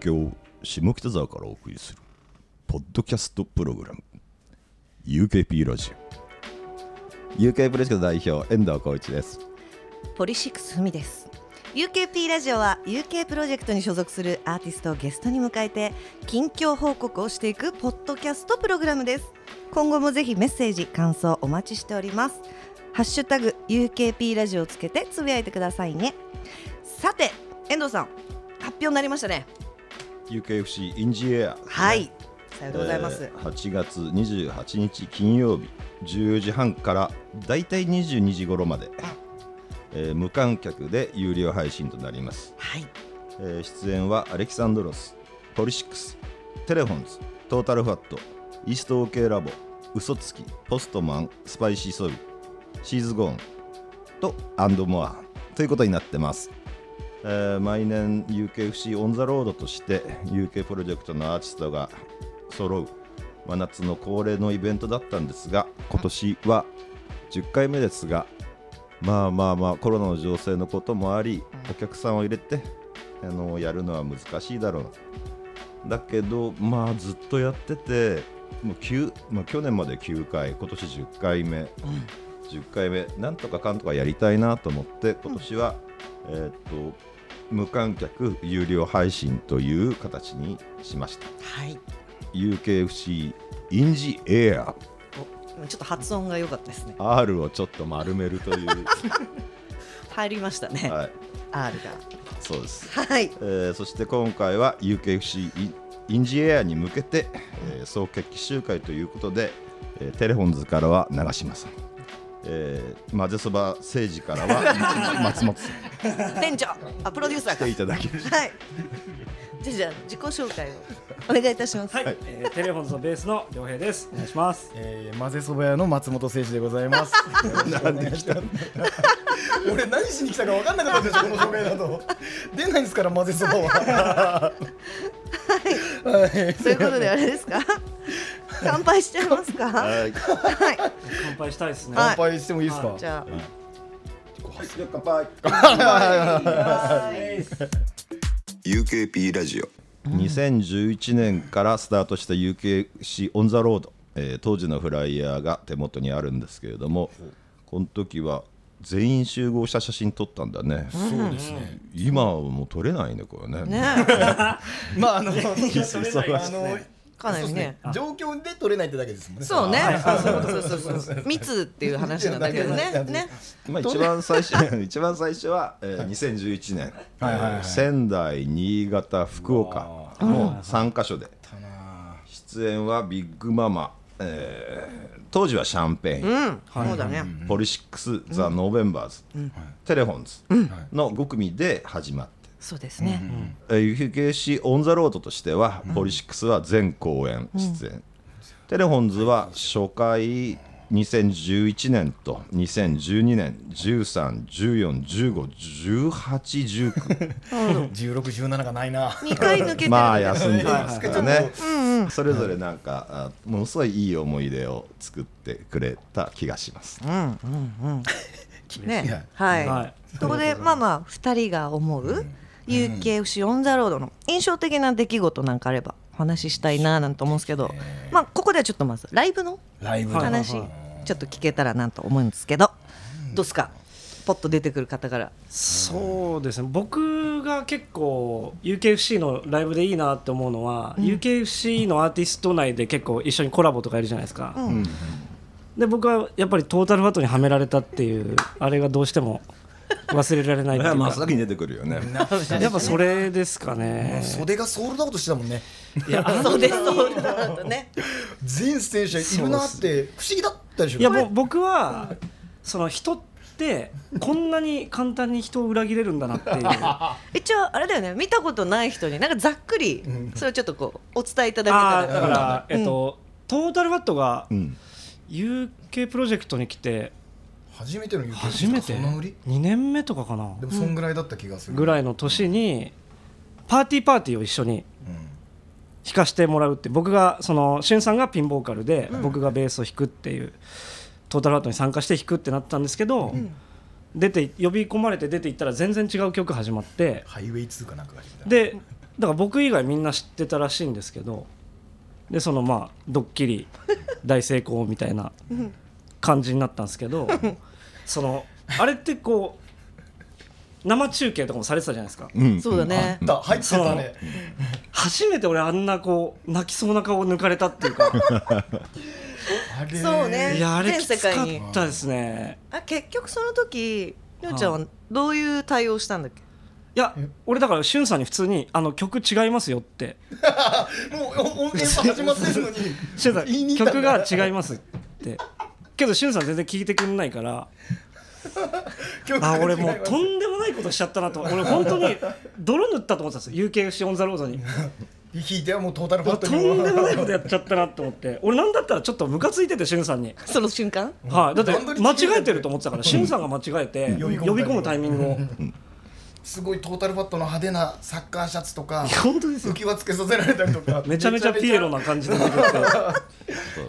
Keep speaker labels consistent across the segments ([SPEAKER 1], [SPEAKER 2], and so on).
[SPEAKER 1] 京下北沢からお送りするポッドキャストプログラム UKP ラジオ。UK プロジェクト代表遠藤浩一です。
[SPEAKER 2] ポリシックスふみです。UKP ラジオは UK プロジェクトに所属するアーティストをゲストに迎えて近況報告をしていくポッドキャストプログラムです。今後もぜひメッセージ感想お待ちしております。ハッシュタグ UKP ラジオをつけてつぶやいてくださいね。さて遠藤さん発表になりましたね。
[SPEAKER 1] UKFC インジエア
[SPEAKER 2] はい。さようでございます、
[SPEAKER 1] えー8月28日金曜日14時半からだいたい22時頃まで、えー無観客で有料配信となります、
[SPEAKER 2] はい。
[SPEAKER 1] えー出演はアレキサンドロスポリシックステレフォンズトータルファットイースト OK ラボ嘘つきポストマンスパイシーソルshes gone と and more ということになってますえー毎年 UKFC on the Road として UK プロジェクトのアーティストが揃う真夏の恒例のイベントだったんですが今年は10回目ですがまあまあまあコロナの情勢のこともありお客さんを入れてあのやるのは難しいだろう。だけどまあずっとやっててもう9、まあ、去年まで9回今年10回目、10回目なんとかかんとかやりたいなと思って今年は、えーっと無観客有料配信という形にしました。
[SPEAKER 2] はい。
[SPEAKER 1] UKFC インジエア。
[SPEAKER 2] おちょっと発音が良かったですね。
[SPEAKER 1] R をちょっと丸めるという、
[SPEAKER 2] 入りましたね、
[SPEAKER 1] はい、
[SPEAKER 2] R
[SPEAKER 1] そうです、
[SPEAKER 2] がはい。
[SPEAKER 1] えーそして今回は UKFC インインジエアに向けて、えー総決起集会ということで、えーテレフォンズからは長嶋さん、えー、混ぜそば政治からは 松本さん。
[SPEAKER 2] 店長。あプロデューサーか。
[SPEAKER 1] 来ていただきました。
[SPEAKER 2] はい。じゃあじゃあ自己紹介をお願いいたします。
[SPEAKER 3] はい、えーテレフォンズのベースの良平です。お願いします。
[SPEAKER 4] えー、混ぜそば屋の松本誠司でございます。なんで来た 俺何しに来たか分かんなかったでしょこの紹介だと。出ないんですから混ぜそばは。はい。
[SPEAKER 2] とい。うことであれですか？乾杯しちゃいますか？は
[SPEAKER 1] はい。
[SPEAKER 2] い
[SPEAKER 3] 乾杯したいですね。
[SPEAKER 2] はい。
[SPEAKER 4] 乾杯してもいいですか？
[SPEAKER 2] じゃ
[SPEAKER 1] 乾杯。
[SPEAKER 2] あ
[SPEAKER 1] UKP ラジオ2011年からスタートした UKC オン・ザ・ロード、えー当時のフライヤーが手元にあるんですけれどもこの時は全員集合した写真撮ったんだね、
[SPEAKER 4] そうですね。
[SPEAKER 1] 今はもう撮れないねこれね。
[SPEAKER 2] ね。
[SPEAKER 4] まああの あの
[SPEAKER 2] かなりね。
[SPEAKER 4] 状況で取れないってだけですもんね。
[SPEAKER 2] そうね。
[SPEAKER 4] はい
[SPEAKER 2] そうそうそう。そう密っていう話なんだけどね。ね。
[SPEAKER 1] まあ、一番最初 一番最初は、えー2011年、
[SPEAKER 4] はいはいはい。
[SPEAKER 1] 仙台新潟福岡。の3カ所で。出演はビッグママ、えー当時は Champagne、
[SPEAKER 2] うん。そうだね。
[SPEAKER 1] POLYSICS、 THE NOVEMBERS、 telephones の5組で始まって、
[SPEAKER 2] そうですね。
[SPEAKER 1] えー、UKC オン・ザ・ロードとしては、 POLYSICS は全公演出演、 telephones は初回2011年と2012年1314151819
[SPEAKER 4] 十六十七がないな。
[SPEAKER 2] 二回抜けてる。
[SPEAKER 1] まあ休んでますからねそれぞれなんかあものすごいいい思い出を作ってくれた気がします。
[SPEAKER 2] ね。はい、
[SPEAKER 3] はい。
[SPEAKER 2] そこでまあまあ2人が思う UKFC on the Road の印象的な出来事なんかあればお話ししたいななんて思うんですけど、まあここではちょっとまずライブの話ちょっと聞けたらなと思うんですけど、どうですか？ポッと出てくる方から。
[SPEAKER 3] そうですね。僕が結構 UKFC のライブでいいなって思うのは、UKFC のアーティスト内で結構一緒にコラボとかやるじゃないですか。
[SPEAKER 2] うん。
[SPEAKER 3] で僕はやっぱりトータルファットにはめられたっていうあれがどうしても 忘れられないっていうか。
[SPEAKER 1] 真っ先に出てくるよね。
[SPEAKER 3] やっぱそれですかね。
[SPEAKER 4] 袖がソールドアウトしてたもんね。
[SPEAKER 3] いや
[SPEAKER 2] そうですそうだとね。
[SPEAKER 4] 全選手いるなって不思議だったでしょ？
[SPEAKER 3] いやもう僕はその人ってこんなに簡単に人を裏切れるんだなっていう。
[SPEAKER 2] 一応あれだよね。見たことない人になんかざっくりそれをちょっとこうお伝えいただけたら。
[SPEAKER 3] だから、えっとトータルファットが
[SPEAKER 1] うん。
[SPEAKER 3] UK プロジェクトに来て
[SPEAKER 4] 初めての UK
[SPEAKER 3] 初めて？
[SPEAKER 4] そんな売り
[SPEAKER 3] ？2年目とかかな？
[SPEAKER 4] でもそんぐらいだった気がする。
[SPEAKER 3] ぐらいの年にパーティーパーティーを一緒に弾かしてもらうって僕がそのしゅんさんがピンボーカルで、僕がベースを弾くっていうトータルファットに参加して弾くってなったんですけど、出て呼び込まれて出ていったら全然違う曲始まって
[SPEAKER 4] ハイウェイ2かなんかが。
[SPEAKER 3] でだから僕以外みんな知ってたらしいんですけどでそのまあドッキリ大成功みたいな感じになったんですけど そのあれってこう生中継とかもされてたじゃないですか。
[SPEAKER 1] うん。
[SPEAKER 2] そうだね。
[SPEAKER 4] だ入ってたね。
[SPEAKER 3] 初めて俺あんなこう泣きそうな顔を抜かれたっていうか。
[SPEAKER 4] あれ
[SPEAKER 2] そうね。
[SPEAKER 3] いやあれ
[SPEAKER 2] 全
[SPEAKER 3] きつか
[SPEAKER 2] 世界に
[SPEAKER 3] ったですね。
[SPEAKER 2] あ結局その時りょうちゃんはどういう対応したんだっけ？
[SPEAKER 3] いや俺だからしゅんさんに普通に「あの曲違いますよ」って。
[SPEAKER 4] もうお音源始まってるのに。
[SPEAKER 3] しゅんさん曲が違いますってけどしゅんさん全然聞いてくんないから。あ俺もうとんでもないことしちゃったなと。俺本当に泥塗ったと思ってたんですよ。UKFC on the Road に。
[SPEAKER 4] 弾いてはもう TOTALFAT
[SPEAKER 3] と
[SPEAKER 4] に
[SPEAKER 3] んでもないことやっちゃったなと思って。俺なんだったらちょっとムカついててしゅんさんに。
[SPEAKER 2] その瞬間？
[SPEAKER 3] はい、だって間
[SPEAKER 4] 違えて
[SPEAKER 3] ると思ってたから、しゅんさんが間違えて、
[SPEAKER 4] 呼び込む
[SPEAKER 3] タイミングを。
[SPEAKER 4] すごいトータルファットの派手なサッカーシャツとか
[SPEAKER 3] 本当ですよ。
[SPEAKER 4] 浮き輪つけさせられたりとか。
[SPEAKER 3] めちゃめちゃピエロな感じで出てくる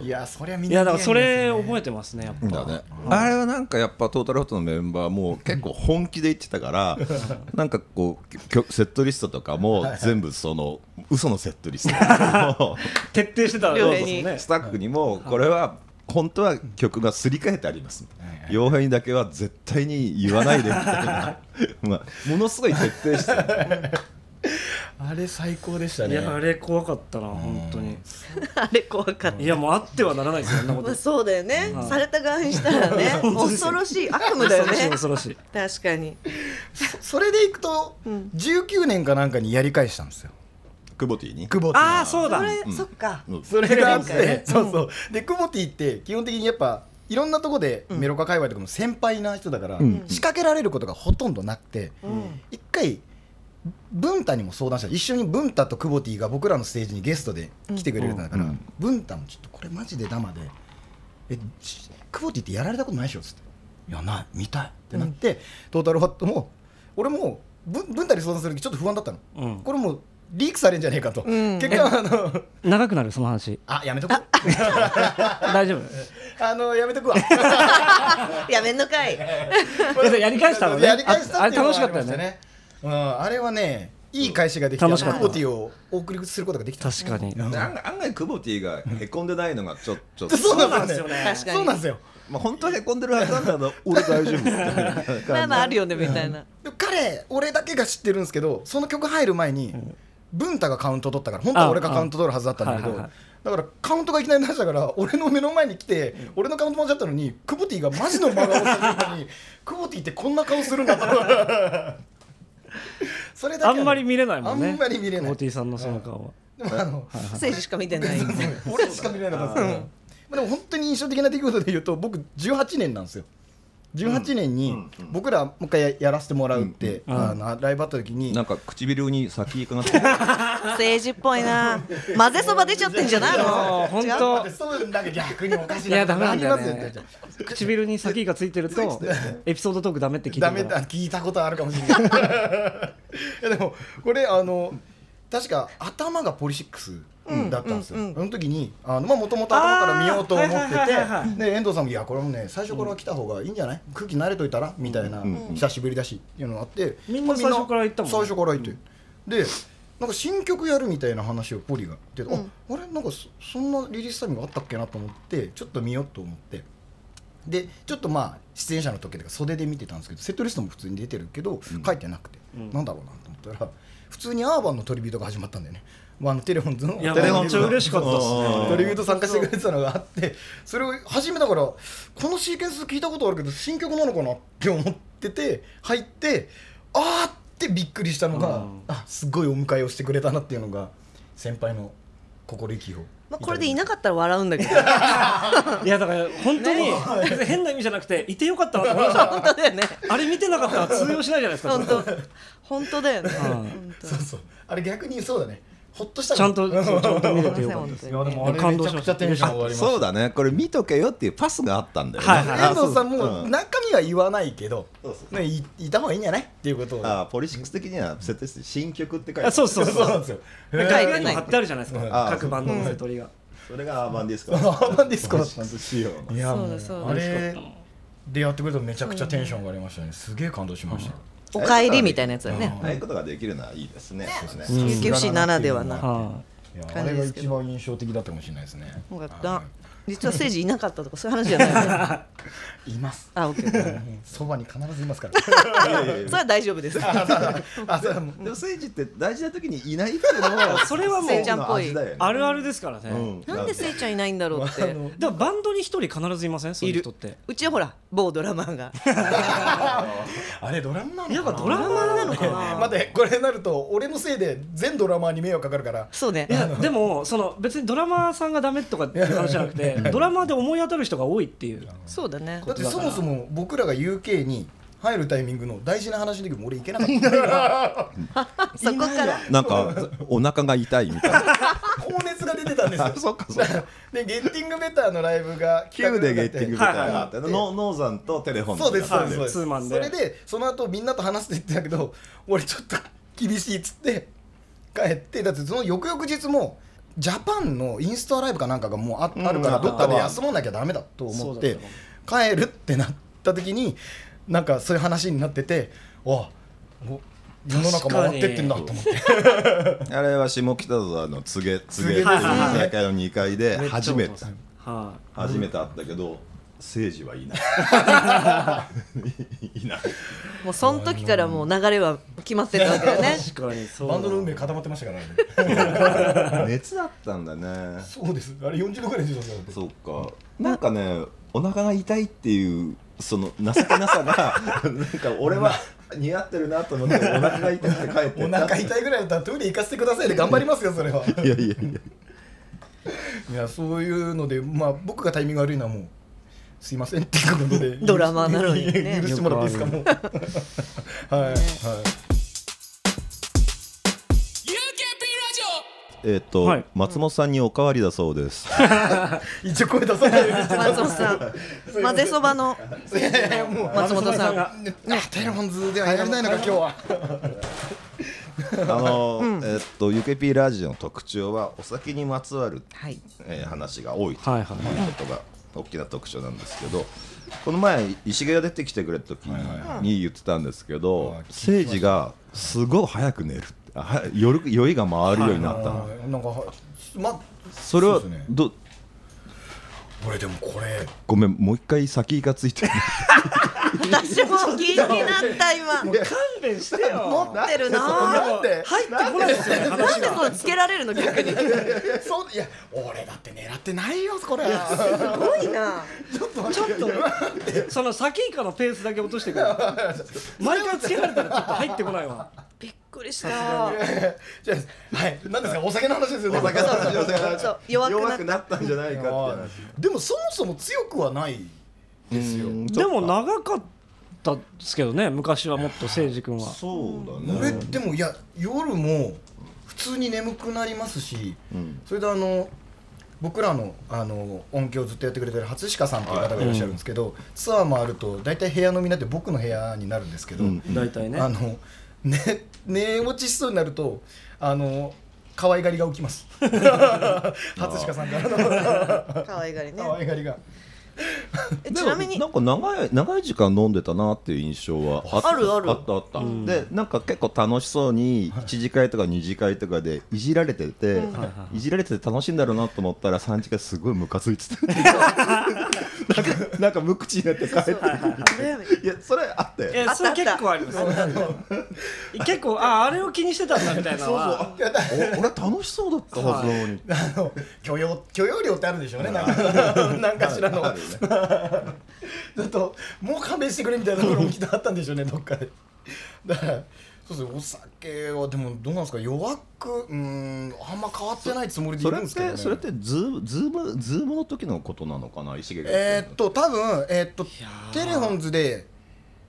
[SPEAKER 4] いやそりゃみん
[SPEAKER 3] い
[SPEAKER 4] な
[SPEAKER 3] やだからそれ覚
[SPEAKER 4] え
[SPEAKER 3] えてますねやっぱ。
[SPEAKER 1] だね、あれはなんかやっぱトータルフォトのメンバーも結構本気で言ってたからなんかこう曲セットリストとかも全部その嘘のセットリスト。も
[SPEAKER 3] 徹底してたね。
[SPEAKER 1] スタッフにもこれは本当は曲がすり替えてあります。傭兵にだけは絶対に言わないで。みたいなまあものすごい徹底して。た
[SPEAKER 4] あれ最高でしたね。
[SPEAKER 3] いやあれ怖かったな本当に。
[SPEAKER 2] あれ怖かった。
[SPEAKER 3] いやもうあってはならないですよそんなこと。
[SPEAKER 2] まあそうだよね、
[SPEAKER 3] はい
[SPEAKER 2] された側にしたらね 恐ろしい悪夢だよね。
[SPEAKER 3] 恐ろしい恐ろしい。
[SPEAKER 2] 確かに。
[SPEAKER 4] そそれでいくと
[SPEAKER 2] ん。
[SPEAKER 4] 19年かなんかにやり返したんですよ
[SPEAKER 1] 久保ティに。
[SPEAKER 4] 久保ティ。
[SPEAKER 3] ああそうだ。
[SPEAKER 2] それ、そっか。
[SPEAKER 1] うん。
[SPEAKER 4] それがあって、そうそう。で久保ティって基本的にやっぱいろんなとこでメロカ界隈とかも先輩な人だから、
[SPEAKER 1] ん。
[SPEAKER 4] 仕掛けられることがほとんどなくて、
[SPEAKER 2] うん。
[SPEAKER 4] 一回文太にも相談した。一緒に文太と久保ティが僕らのステージにゲストで来てくれるんだから、
[SPEAKER 1] うん。
[SPEAKER 4] 文太もちょっとこれマジでダマで「えち久保ティってやられたことないでしょ」っつって「いやない見たい」ってなって、トータルファットも俺も文文太に相談する時ちょっと不安だったの、
[SPEAKER 3] うん。
[SPEAKER 4] これもうリークされんじゃねえかと、
[SPEAKER 2] うん。
[SPEAKER 4] 結果あの
[SPEAKER 3] 長くなるその話。
[SPEAKER 4] あやめとく？
[SPEAKER 3] 大丈夫？
[SPEAKER 4] あのやめとくわ。
[SPEAKER 2] やめんのかい。
[SPEAKER 3] いややり返したのね？
[SPEAKER 4] やり返した
[SPEAKER 3] ああれ楽しかったよね。
[SPEAKER 4] うん、あれはねいい返しができて
[SPEAKER 3] 楽しかった。
[SPEAKER 4] クボティをお送りすることができた。
[SPEAKER 3] 確かに。
[SPEAKER 4] うん。
[SPEAKER 1] 案外案外久保ティがへこんでないのがちょちょっと。
[SPEAKER 4] そうなんですよ
[SPEAKER 3] そうなん
[SPEAKER 4] ね
[SPEAKER 2] ですよね。
[SPEAKER 4] そうなんですよ。
[SPEAKER 1] まあ本当はへこんでるはずなんだけど俺大丈夫。みたいな感じ
[SPEAKER 2] まあまああるよねみたいな。
[SPEAKER 4] でも彼俺だけが知ってるんですけどその曲入る前に文太がカウント取ったから本当は俺がカウント取るはずだったんだけどだからカウントがいきなり出したから俺の目の前に来て俺のカウント間違ったのにクボティがマジの真顔をしてるのに クボティってこんな顔するんだと。それだけはね
[SPEAKER 3] あんまり見れないもんね。
[SPEAKER 4] あんまり見れない。
[SPEAKER 3] モーティさんのその顔は。
[SPEAKER 4] でもあの
[SPEAKER 2] 選手しか見てない
[SPEAKER 4] 俺しか見れなかった。でも本当に印象的な出来事で言うと僕18年なんですよ18年に僕らもう一回ややらせてもらうって、あのライブあった時に。
[SPEAKER 1] なんか唇に先かなって。
[SPEAKER 2] 政治っぽいな。混ぜそば出ちゃってんじゃないの？
[SPEAKER 3] 本当。
[SPEAKER 4] そうなんか逆におかしい
[SPEAKER 3] やダメなんだよ
[SPEAKER 4] あります
[SPEAKER 3] ね唇に先がついてるとエピソードトークダメって聞いて
[SPEAKER 4] ダメ聞いたことあるかもしれない。いやでもこれあの確か頭がポリシックスだったんですよ、
[SPEAKER 2] うんうん。うん
[SPEAKER 4] その時にあのまあもともと頭から見ようと思っててで遠藤さんも「いやこれもね最初から来た方がいいんじゃない？空気慣れといたら」みたいな、久しぶりだしっていうのがあって
[SPEAKER 3] みんな最初から言ったもんね。
[SPEAKER 4] 最初から言って、でなんか新曲やるみたいな話をポリが言ってて、ああれ？なんかそそんなリリースタイムがあったっけなと思ってちょっと見ようと思って。でちょっとまあ出演者の時とか袖で見てたんですけどセットリストも普通に出てるけど、書いてなくて、なんだろうなと思ったら普通にアーバンのトリビュートが始まったんだよね、まあ、テレフォンズの
[SPEAKER 3] いや
[SPEAKER 1] テレフォン
[SPEAKER 3] めっちゃ嬉しかったっすね。
[SPEAKER 4] トリビュート参加してくれてたのがあってそれを初めだからこのシーケンス聞いたことあるけど新曲なのかなって思ってて入ってあーってびっくりしたのが、
[SPEAKER 3] うん。
[SPEAKER 4] あすごいお迎えをしてくれたなっていうのが先輩の心意気を
[SPEAKER 2] まあこれでいなかったら笑うんだけど。
[SPEAKER 3] いやだから本当に変な意味じゃなくていてよかったなと思いました。
[SPEAKER 2] 本当だよね。
[SPEAKER 3] あれ見てなかったら通用しないじゃないですか
[SPEAKER 2] 本当。本当だよね。
[SPEAKER 3] はい
[SPEAKER 2] 本当。
[SPEAKER 4] そうそう。あれ逆にそうだねほっとした
[SPEAKER 3] ちゃんとそうちゃんと見れてよかったです。
[SPEAKER 2] す
[SPEAKER 4] いやでもあれ
[SPEAKER 3] 感動しました
[SPEAKER 4] めちゃくちゃテンション上がりました
[SPEAKER 1] そうだね。これ見とけよっていうパスがあったんだよね、
[SPEAKER 3] はいはい
[SPEAKER 4] 遠藤さんも
[SPEAKER 1] うん。
[SPEAKER 4] 中身は言わないけど、
[SPEAKER 1] そうそう。
[SPEAKER 4] ね、いいた方がいいんじゃない？っていうことを。
[SPEAKER 1] あポリシックス的には設定して新曲って書いてある。
[SPEAKER 3] あそうそうそう。
[SPEAKER 4] そうなんですよ
[SPEAKER 3] 楽屋にも貼ってあるじゃないです
[SPEAKER 1] あ
[SPEAKER 3] か各バンドの瀬取りが。
[SPEAKER 1] それがアーバンディスコ。
[SPEAKER 4] アーバンディスコだったん
[SPEAKER 1] んですよ
[SPEAKER 4] いやもう
[SPEAKER 2] そうだそうだ。
[SPEAKER 4] あれでやってくれたらめちゃくちゃテンション上がりましたね。すげえ感動しました
[SPEAKER 2] お帰りみたいなやつだよね。
[SPEAKER 1] ああいうことができるのはいいですね。そうです
[SPEAKER 3] うん。
[SPEAKER 2] UKFC ならではな
[SPEAKER 3] はい
[SPEAKER 4] やあれが一番印象的だったかもしれないですね
[SPEAKER 2] よかった実は政治いなかったとかそういう話じゃないよね
[SPEAKER 4] います。
[SPEAKER 2] あオッケー。
[SPEAKER 4] そばに必ずいますから。
[SPEAKER 1] いやいやいや
[SPEAKER 2] それは大丈夫です。
[SPEAKER 4] あそう
[SPEAKER 1] でも政治って大事な時にいないっていうのは
[SPEAKER 3] それはもう
[SPEAKER 1] ね。
[SPEAKER 3] あるあるですからね、
[SPEAKER 1] うん。
[SPEAKER 2] なんでせいちゃんいないんだろうって。
[SPEAKER 4] あの
[SPEAKER 3] でもバンドに一人必ずいません？そういう人って。
[SPEAKER 2] うちはほら某ドラマーが。
[SPEAKER 4] あれドラムなのかな？
[SPEAKER 3] やっぱドラマーなのかな？
[SPEAKER 4] 待ってこれになると俺のせいで全ドラマーに迷惑かかるから。
[SPEAKER 2] そうね。
[SPEAKER 3] いやでもその別にドラマーさんがダメとかっていう話じゃなくてドラマーで思い当たる人が多いっていう。
[SPEAKER 2] そうだね。
[SPEAKER 4] だってそもそも僕らが UK に入るタイミングの大事な話の時も俺行けなかった。
[SPEAKER 2] そこから。
[SPEAKER 1] なん。かお腹が痛いみたいな。
[SPEAKER 4] 高熱が出てたんですよ。
[SPEAKER 1] あそっかそっか。
[SPEAKER 4] でゲッティングベターのライブが
[SPEAKER 1] Q でゲッティングみたいなのがあって、ノノーザンとテレフォン
[SPEAKER 4] そうですそうです。
[SPEAKER 3] はい
[SPEAKER 4] そうです、
[SPEAKER 3] ツーマンで。
[SPEAKER 4] それでその後みんなと話してって言ってたけど俺ちょっと厳しいっつって帰ってだってその翌々日もジャパンのインスタライブかなんかがもうあ,、
[SPEAKER 3] うん
[SPEAKER 4] あるからどっかで休まなきゃダメだと思って帰るってなった時になんかそういう話になっててあ世の中回ってってんだと思って。
[SPEAKER 1] あれは下北沢の告げ告げっていう居酒屋の2階で初めて。
[SPEAKER 3] は
[SPEAKER 1] 初めて会ったけど政治はいな。いいな。い
[SPEAKER 2] もうその時からもう流れは決まってたわけだね。
[SPEAKER 3] い 確かにそう
[SPEAKER 4] バンドの運命固まってましたからね。
[SPEAKER 1] 熱だったんだね。
[SPEAKER 4] そうです。あれ40度ぐらい出てたんですよ
[SPEAKER 1] そうか。なんかねお腹が痛いっていうその情けなさがなんか俺は似合ってるなと思ってお腹が痛くて帰って
[SPEAKER 4] お腹痛いぐらいだったらトイレ行かせてくださいで頑張りますよそれは。
[SPEAKER 1] いやいやいや。
[SPEAKER 4] いやそういうのでまあ僕がタイミング悪いのはもうすいませんっていうことで。
[SPEAKER 2] ドラマーなのにね。
[SPEAKER 4] 許してもらっていいですかもう。はい はい。
[SPEAKER 1] えっと、
[SPEAKER 3] はい。
[SPEAKER 1] 松本さんにおかわりだそうです。
[SPEAKER 4] 一応声出さないようにして
[SPEAKER 2] 松本さん。混ぜそばの。
[SPEAKER 4] いやいやもう
[SPEAKER 2] 松本さん
[SPEAKER 3] が。
[SPEAKER 4] ね。テレフォンズではやれないのか今日は。
[SPEAKER 1] あの、えっと UKP ラジオの特徴はお酒にまつわる、
[SPEAKER 2] はい。
[SPEAKER 1] えー話が多いと
[SPEAKER 3] はいはい
[SPEAKER 1] い。うことが大きな特徴なんですけどこの前石毛が出てきてくれた時に,、言ってたんですけど誠治がすごい早く寝るは夜酔いが回るようになったの、
[SPEAKER 4] なんかはま
[SPEAKER 1] それはど
[SPEAKER 4] 俺でもこれ
[SPEAKER 1] ごめんもう一回先がついてる
[SPEAKER 2] 私も気になった今。
[SPEAKER 3] 勘弁してよ。
[SPEAKER 2] 持ってるな。
[SPEAKER 4] なんで
[SPEAKER 3] 入ってこないですよね
[SPEAKER 2] なんでそうつけられるの逆に。す
[SPEAKER 4] そういや俺だって狙ってないよこれ。
[SPEAKER 2] ごいな。
[SPEAKER 3] ちょっとその先以下のペースだけ落としてくる 毎回つけられたらちょっと入ってこないわ。
[SPEAKER 2] びっくりした。
[SPEAKER 4] じゃあはい。何ですかお酒の話ですよね。
[SPEAKER 2] 弱くなった。
[SPEAKER 1] 弱くなったんじゃないかって話。
[SPEAKER 4] でもそもそも強くはないですよ。
[SPEAKER 1] うん
[SPEAKER 3] でも長かったですけどね昔はもっと誠司君は。
[SPEAKER 1] そうだね。
[SPEAKER 4] 俺でもいや夜も普通に眠くなりますし
[SPEAKER 1] うん。
[SPEAKER 4] それであの僕らのあの音響をずっとやってくれてる初鹿さんっていう方がいらっしゃるんですけど、ツアーもあると大体部屋飲みになって僕の部屋になるんですけど、
[SPEAKER 1] うん。
[SPEAKER 3] 大体ね。
[SPEAKER 4] あのね寝落ちしそうになるとあの可愛がりが起きます。初鹿さんからの。
[SPEAKER 2] 可愛がりね。
[SPEAKER 4] 可愛がりが。
[SPEAKER 2] えちなみに
[SPEAKER 1] でもなんか長い長い時間飲んでたなっていう印象はあった
[SPEAKER 2] あるある。
[SPEAKER 1] あったあった、
[SPEAKER 3] ん。
[SPEAKER 1] でなんか結構楽しそうに1次会とか2次会とかでいじられてて、
[SPEAKER 3] はいい
[SPEAKER 1] じられてて楽しいんだろうなと思ったら3次会すごいムカついてた なんかなんか無口になって帰って。いやそれあったよ。
[SPEAKER 3] いやそれ結構あります。結構ああれを気にしてたんだみたいなのは。
[SPEAKER 4] いやだ
[SPEAKER 1] お俺楽しそうだったはずなのに、
[SPEAKER 4] あの許容許容量ってあるんでしょうね。なんかなんかしらの。ちょっともう勘弁してくれみたいなところもきっとあったんでしょうねどっかで。だからそうですねお酒はでもどうなんですか弱くうーんあんま変わってないつもりでい
[SPEAKER 1] それっ
[SPEAKER 4] るんですけどね。
[SPEAKER 1] てそれってズームズームズームの時のことなのかな石毛が
[SPEAKER 4] えーっと多分えーっとテレフォンズで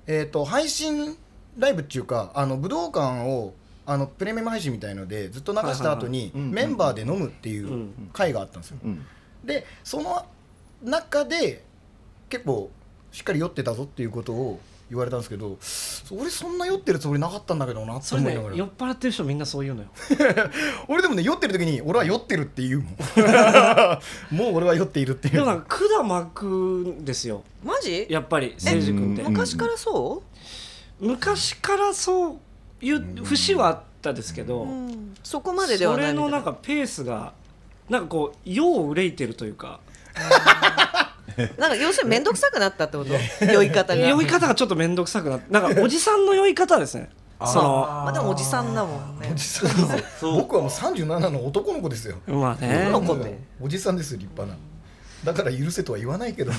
[SPEAKER 4] えーっと配信ライブっていうかあの武道館をあのプレミアム配信みたいのでずっと流した後にメンバーで飲むっていう
[SPEAKER 3] うん
[SPEAKER 4] 回があったんですよ。
[SPEAKER 1] うん。
[SPEAKER 4] でその中で結構しっかり酔ってたぞっていうことを言われたんですけど俺そんな酔ってるつもりなかったんだけどなって
[SPEAKER 3] それね
[SPEAKER 4] 思いながら、
[SPEAKER 3] 酔っ払ってる人みんなそう言うのよ。
[SPEAKER 4] 俺でもね酔ってる時に俺は酔ってるって言うもん。もう俺は酔っているっていう。
[SPEAKER 3] でもなんか管巻くんですよ。
[SPEAKER 2] マジ？
[SPEAKER 3] やっぱり誠司君って。
[SPEAKER 1] うん。
[SPEAKER 2] 昔からそ
[SPEAKER 3] 昔からそういう節はあったですけど、
[SPEAKER 2] うん。そこまでではないみたいな。
[SPEAKER 3] のなんかペースがなんかこう世を憂いてるというか
[SPEAKER 2] なんか要するに面倒くさくなったってこと？酔い方が。
[SPEAKER 3] 酔い方がちょっと面倒くさくなってなんかおじさんの酔い方ですね。その
[SPEAKER 2] まあでもおじさんだもんね。
[SPEAKER 4] おじさん 僕はもう37の男の子ですよ。
[SPEAKER 3] まあね。
[SPEAKER 2] 男の子って？
[SPEAKER 4] おじさんですよ立派な。だから許せとは言わないけど。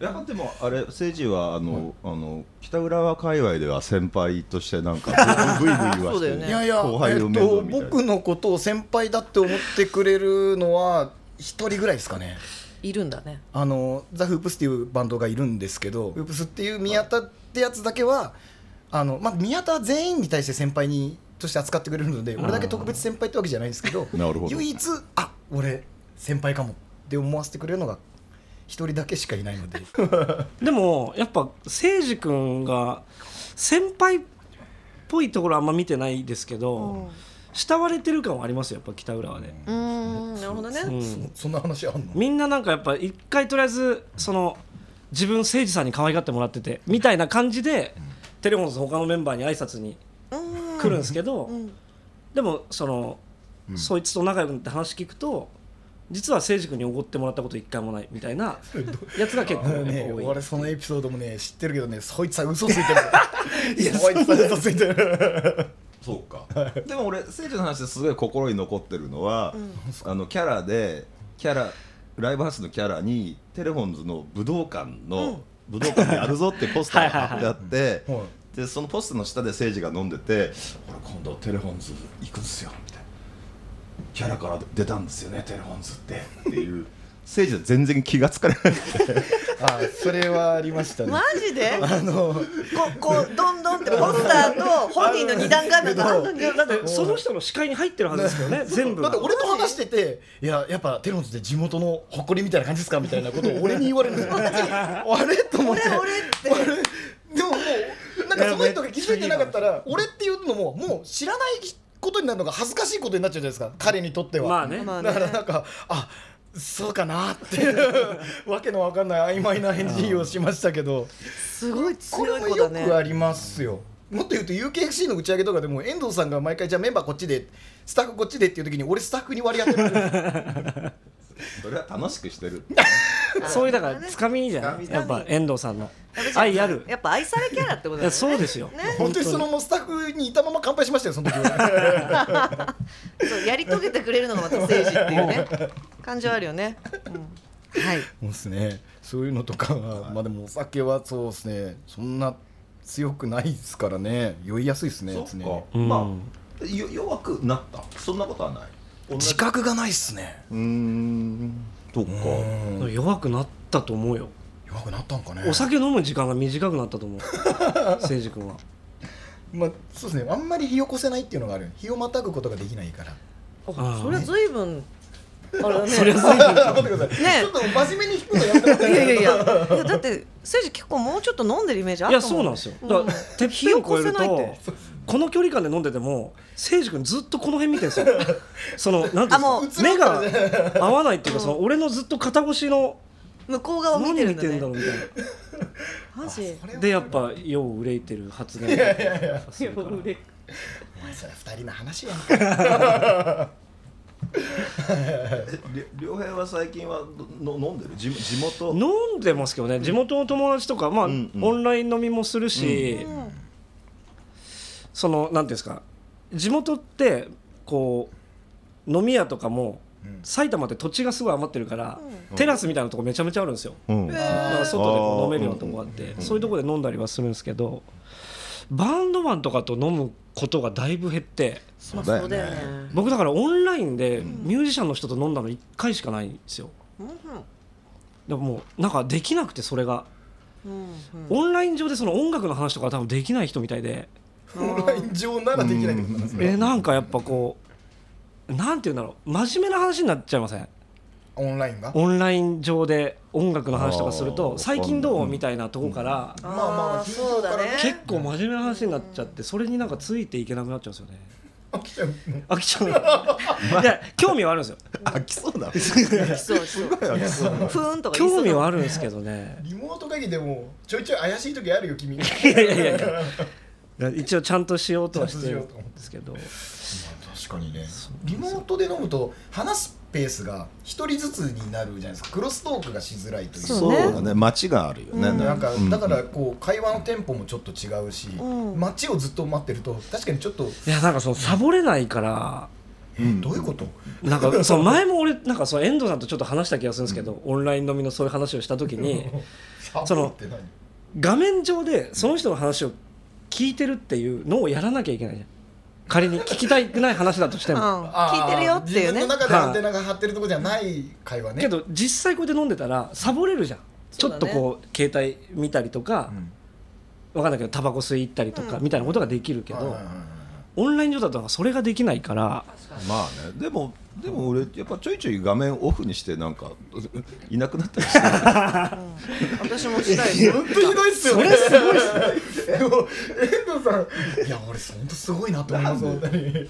[SPEAKER 1] いやでもあれ政治はあの、あの北浦和界隈では先輩としてなんかブイブイ言わして
[SPEAKER 2] そうだよね。
[SPEAKER 4] いやいや、
[SPEAKER 1] 後輩みたいな、
[SPEAKER 4] 僕のことを先輩だって思ってくれるのは一人ぐらいですかね
[SPEAKER 2] いるんだね。
[SPEAKER 4] あのザ・フープスっていうバンドがいるんですけどフープスっていう宮田ってやつだけはあの、まあ、宮田は全員に対して先輩にとして扱ってくれるので俺だけ特別先輩ってわけじゃないんですけど
[SPEAKER 1] なるほど。
[SPEAKER 4] 唯一あ俺先輩かもって思わせてくれるのが一人だけしかいないので。
[SPEAKER 3] でもやっぱ誠司君が先輩っぽいところあんま見てないですけど、慕われてる感はありますよやっぱ北浦和で、
[SPEAKER 2] うんうんなるほどね。
[SPEAKER 3] うん。
[SPEAKER 4] そんな話あんの？
[SPEAKER 3] みんななんかやっぱ一回とりあえずその自分誠司さんに可愛がってもらっててみたいな感じで、テレフォンズ他のメンバーに挨拶に
[SPEAKER 2] うん。
[SPEAKER 3] 来るんですけど、
[SPEAKER 2] うん。
[SPEAKER 3] でもその、そいつと仲良くなって話聞くと実は誠司君におごってもらったこと一回もないみたいな やつが結構
[SPEAKER 4] ね俺そのエピソードもね知ってるけどねそいつは嘘ついてる。いやそいつは嘘ついてる。
[SPEAKER 1] そうかでも俺誠治の話ですごい心に残ってるのは、あのキャラでキャラライブハウスのキャラにテレフォンズの武道館の、武道館にあるぞってポスターが貼ってあって
[SPEAKER 4] はい。
[SPEAKER 1] でそのポスターの下で誠治が飲んでて「俺今度テレフォンズ行くんすよ」みたいな「キャラから出たんですよねテレフォンズって」っていう誠治は全然気が付かれなくて。
[SPEAKER 4] あそれはありましたね。
[SPEAKER 2] マジで？
[SPEAKER 4] あの
[SPEAKER 2] ここうどんどんってポスターと本人の二段階目があんのに。
[SPEAKER 3] だってその人の視界に入ってるはずですよね全部。が
[SPEAKER 4] だって俺と話してて「いややっぱテロンズって地元の誇りみたいな感じですか?」みたいなことを俺に言われるんですよ。あれ？と思って。
[SPEAKER 2] 俺俺って。
[SPEAKER 4] でももうなんかその人が気づいてなかったら俺っていうのももう知らないことになるのが恥ずかしいことになっちゃうじゃないですか。彼にとっては。
[SPEAKER 3] まあね。
[SPEAKER 4] だからなんかあそうかなっていうわけのわかんない曖昧な返事をしましたけど。
[SPEAKER 2] すごい
[SPEAKER 4] こ
[SPEAKER 2] 強
[SPEAKER 4] れもよ
[SPEAKER 2] い子だね。
[SPEAKER 4] くありますよ。もっと言うと UKFC の打ち上げとかでも遠藤さんが毎回じゃあメンバーこっちでスタッフこっちでっていう時に俺スタッフに割り当てられる。
[SPEAKER 1] それは楽しくしてる。
[SPEAKER 3] そういうだからつかみじゃんやっぱ遠藤さんの愛ある。
[SPEAKER 2] やっぱ愛されキャラってことだよね。
[SPEAKER 3] そうですよ、
[SPEAKER 4] 本当に。そのもうスタッフにいたまま乾杯しましたよその時は。
[SPEAKER 2] そうやり遂げてくれるのがまた政治っていうね。感情あるよね、うん、はい。
[SPEAKER 4] そうですね。そういうのとかはまあでもお酒はそうですね。そんな強くないですからね。酔いやすいですね
[SPEAKER 1] そうか。
[SPEAKER 4] 常に、
[SPEAKER 3] うん
[SPEAKER 1] まあよ弱くなった。そんなことはない。
[SPEAKER 4] 自覚がないっすね。
[SPEAKER 1] うーん。そっか。
[SPEAKER 4] うん。
[SPEAKER 3] 弱くなったと思うよ
[SPEAKER 4] 弱くなったんかね。
[SPEAKER 3] お酒飲む時間が短くなったと思う。誠司君は。
[SPEAKER 4] まあそうですね。あんまり火を起こせないっていうのがある。日をまたぐことができないから。
[SPEAKER 2] あそれは随分あれだね。
[SPEAKER 3] それは随分。
[SPEAKER 4] 待ってください、
[SPEAKER 2] ね
[SPEAKER 4] ちょっと真面目に弾くのやって
[SPEAKER 2] いやい。やいやいや。だって政治結構もうちょっと飲んでるイメージあ
[SPEAKER 3] いや
[SPEAKER 2] ると思
[SPEAKER 3] そうなんですよ。だから、てっぺんを超えるとこの距離感で飲んでても誠司君ずっとこの辺見てるんですよ。そのなんていうんです
[SPEAKER 2] あもう
[SPEAKER 3] か目が合わないっていうかその俺のずっと肩越しの
[SPEAKER 2] 向こう側を見
[SPEAKER 3] 何見て
[SPEAKER 2] てるんだね。
[SPEAKER 3] んだろうみたい
[SPEAKER 2] マジ？
[SPEAKER 3] なでやっぱ世を憂いてる発言。するから。
[SPEAKER 4] お前それ二人の話やんか。
[SPEAKER 1] り良平は最近はの飲んでる？地地元？
[SPEAKER 3] 飲んでますけどね。地元の友達とか、まあ
[SPEAKER 1] うんうん。
[SPEAKER 3] オンライン飲みもするし、そのなんていうんですか。地元ってこう飲み屋とかも、埼玉って土地がすごい余ってるから、テラスみたいなとこめちゃめちゃあるんですよ、
[SPEAKER 1] うん。
[SPEAKER 3] だから外でこう飲めるようなとこがあっ
[SPEAKER 1] あ
[SPEAKER 3] てそういうとこで飲んだりはするんですけどバンドマンとかと飲むことがだいぶ減って
[SPEAKER 2] まあ
[SPEAKER 1] そうだよ
[SPEAKER 2] ね。
[SPEAKER 1] ね
[SPEAKER 3] 僕だからオンラインでミュージシャンの人と飲んだの1回しかないんですよ。
[SPEAKER 2] うん
[SPEAKER 3] でももうなんかできなくてそれが。
[SPEAKER 2] うんうん。
[SPEAKER 3] オンライン上でその音楽の話とかは多分できない人みたいで。
[SPEAKER 2] う ん
[SPEAKER 4] オンライン上ならできないってことなんですね。
[SPEAKER 3] えなんかやっぱこうなんて言うんだろう。真面目な話になっちゃいません？
[SPEAKER 4] オンラインが？
[SPEAKER 3] オンライン上で音楽の話とかする
[SPEAKER 1] あ
[SPEAKER 3] と
[SPEAKER 1] ー。
[SPEAKER 3] 最近ど
[SPEAKER 1] う
[SPEAKER 3] うんみたいなとこから
[SPEAKER 4] まあまあ
[SPEAKER 2] そうだね。
[SPEAKER 3] 結構真面目な話になっちゃってそれになんかついていけなくなっちゃうんですよね。
[SPEAKER 4] 飽きちゃうの？
[SPEAKER 3] 飽きちゃういや興味はあるんですよ。
[SPEAKER 1] 飽きそうだ
[SPEAKER 2] そうそう。
[SPEAKER 1] すごい飽きそう
[SPEAKER 2] ふーん。と
[SPEAKER 3] 興味はあるんですけどね。
[SPEAKER 4] リモート会議でもちょいちょい怪しい時あるよ君。
[SPEAKER 3] いやいやいや。いや一応ちゃんとしようとはしてるんですけど。
[SPEAKER 4] 確かにね。リモートで飲むと話すペースが一人ずつになるじゃないですか。クロストークがしづらいという
[SPEAKER 2] そうね。
[SPEAKER 1] そうだね。待ちがあるよね、
[SPEAKER 2] うん。
[SPEAKER 4] なんか
[SPEAKER 1] うん。
[SPEAKER 4] だからこう会話のテンポもちょっと違うし、
[SPEAKER 2] うん。
[SPEAKER 4] 待ちをずっと待ってると確かにちょっと、
[SPEAKER 3] いやなんかそのサボれないから。
[SPEAKER 4] えどういうこと？
[SPEAKER 3] なんか その前も俺なんかその遠藤さんとちょっと話した気がするんですけど、オンライン飲みのそういう話をした時に その画面上でその人の話を聞いてるっていうのをやらなきゃいけないじゃん仮に聞きたくない話だとして
[SPEAKER 2] うん。
[SPEAKER 3] も、
[SPEAKER 2] 聞いてるよっていうね。
[SPEAKER 4] 自分の中でアンテナが張ってるとこじゃない会話ね。
[SPEAKER 3] けど実際こうやって飲んでたらサボれるじゃん、ちょっとこう携帯見たりとか、わかんないけどタバコ吸い行ったりとか、
[SPEAKER 2] うん。
[SPEAKER 3] みたいなことができるけど、オンライン上だとそれができないから。
[SPEAKER 1] まあね。でもでも俺やっぱちょいちょい画面オフにしてなんか いなくなったりして。
[SPEAKER 2] 私もしたい。です
[SPEAKER 4] 本当ひどいっすよね。それすごいっすね。遠 藤さん、いや俺本当すごいなと思います本当に。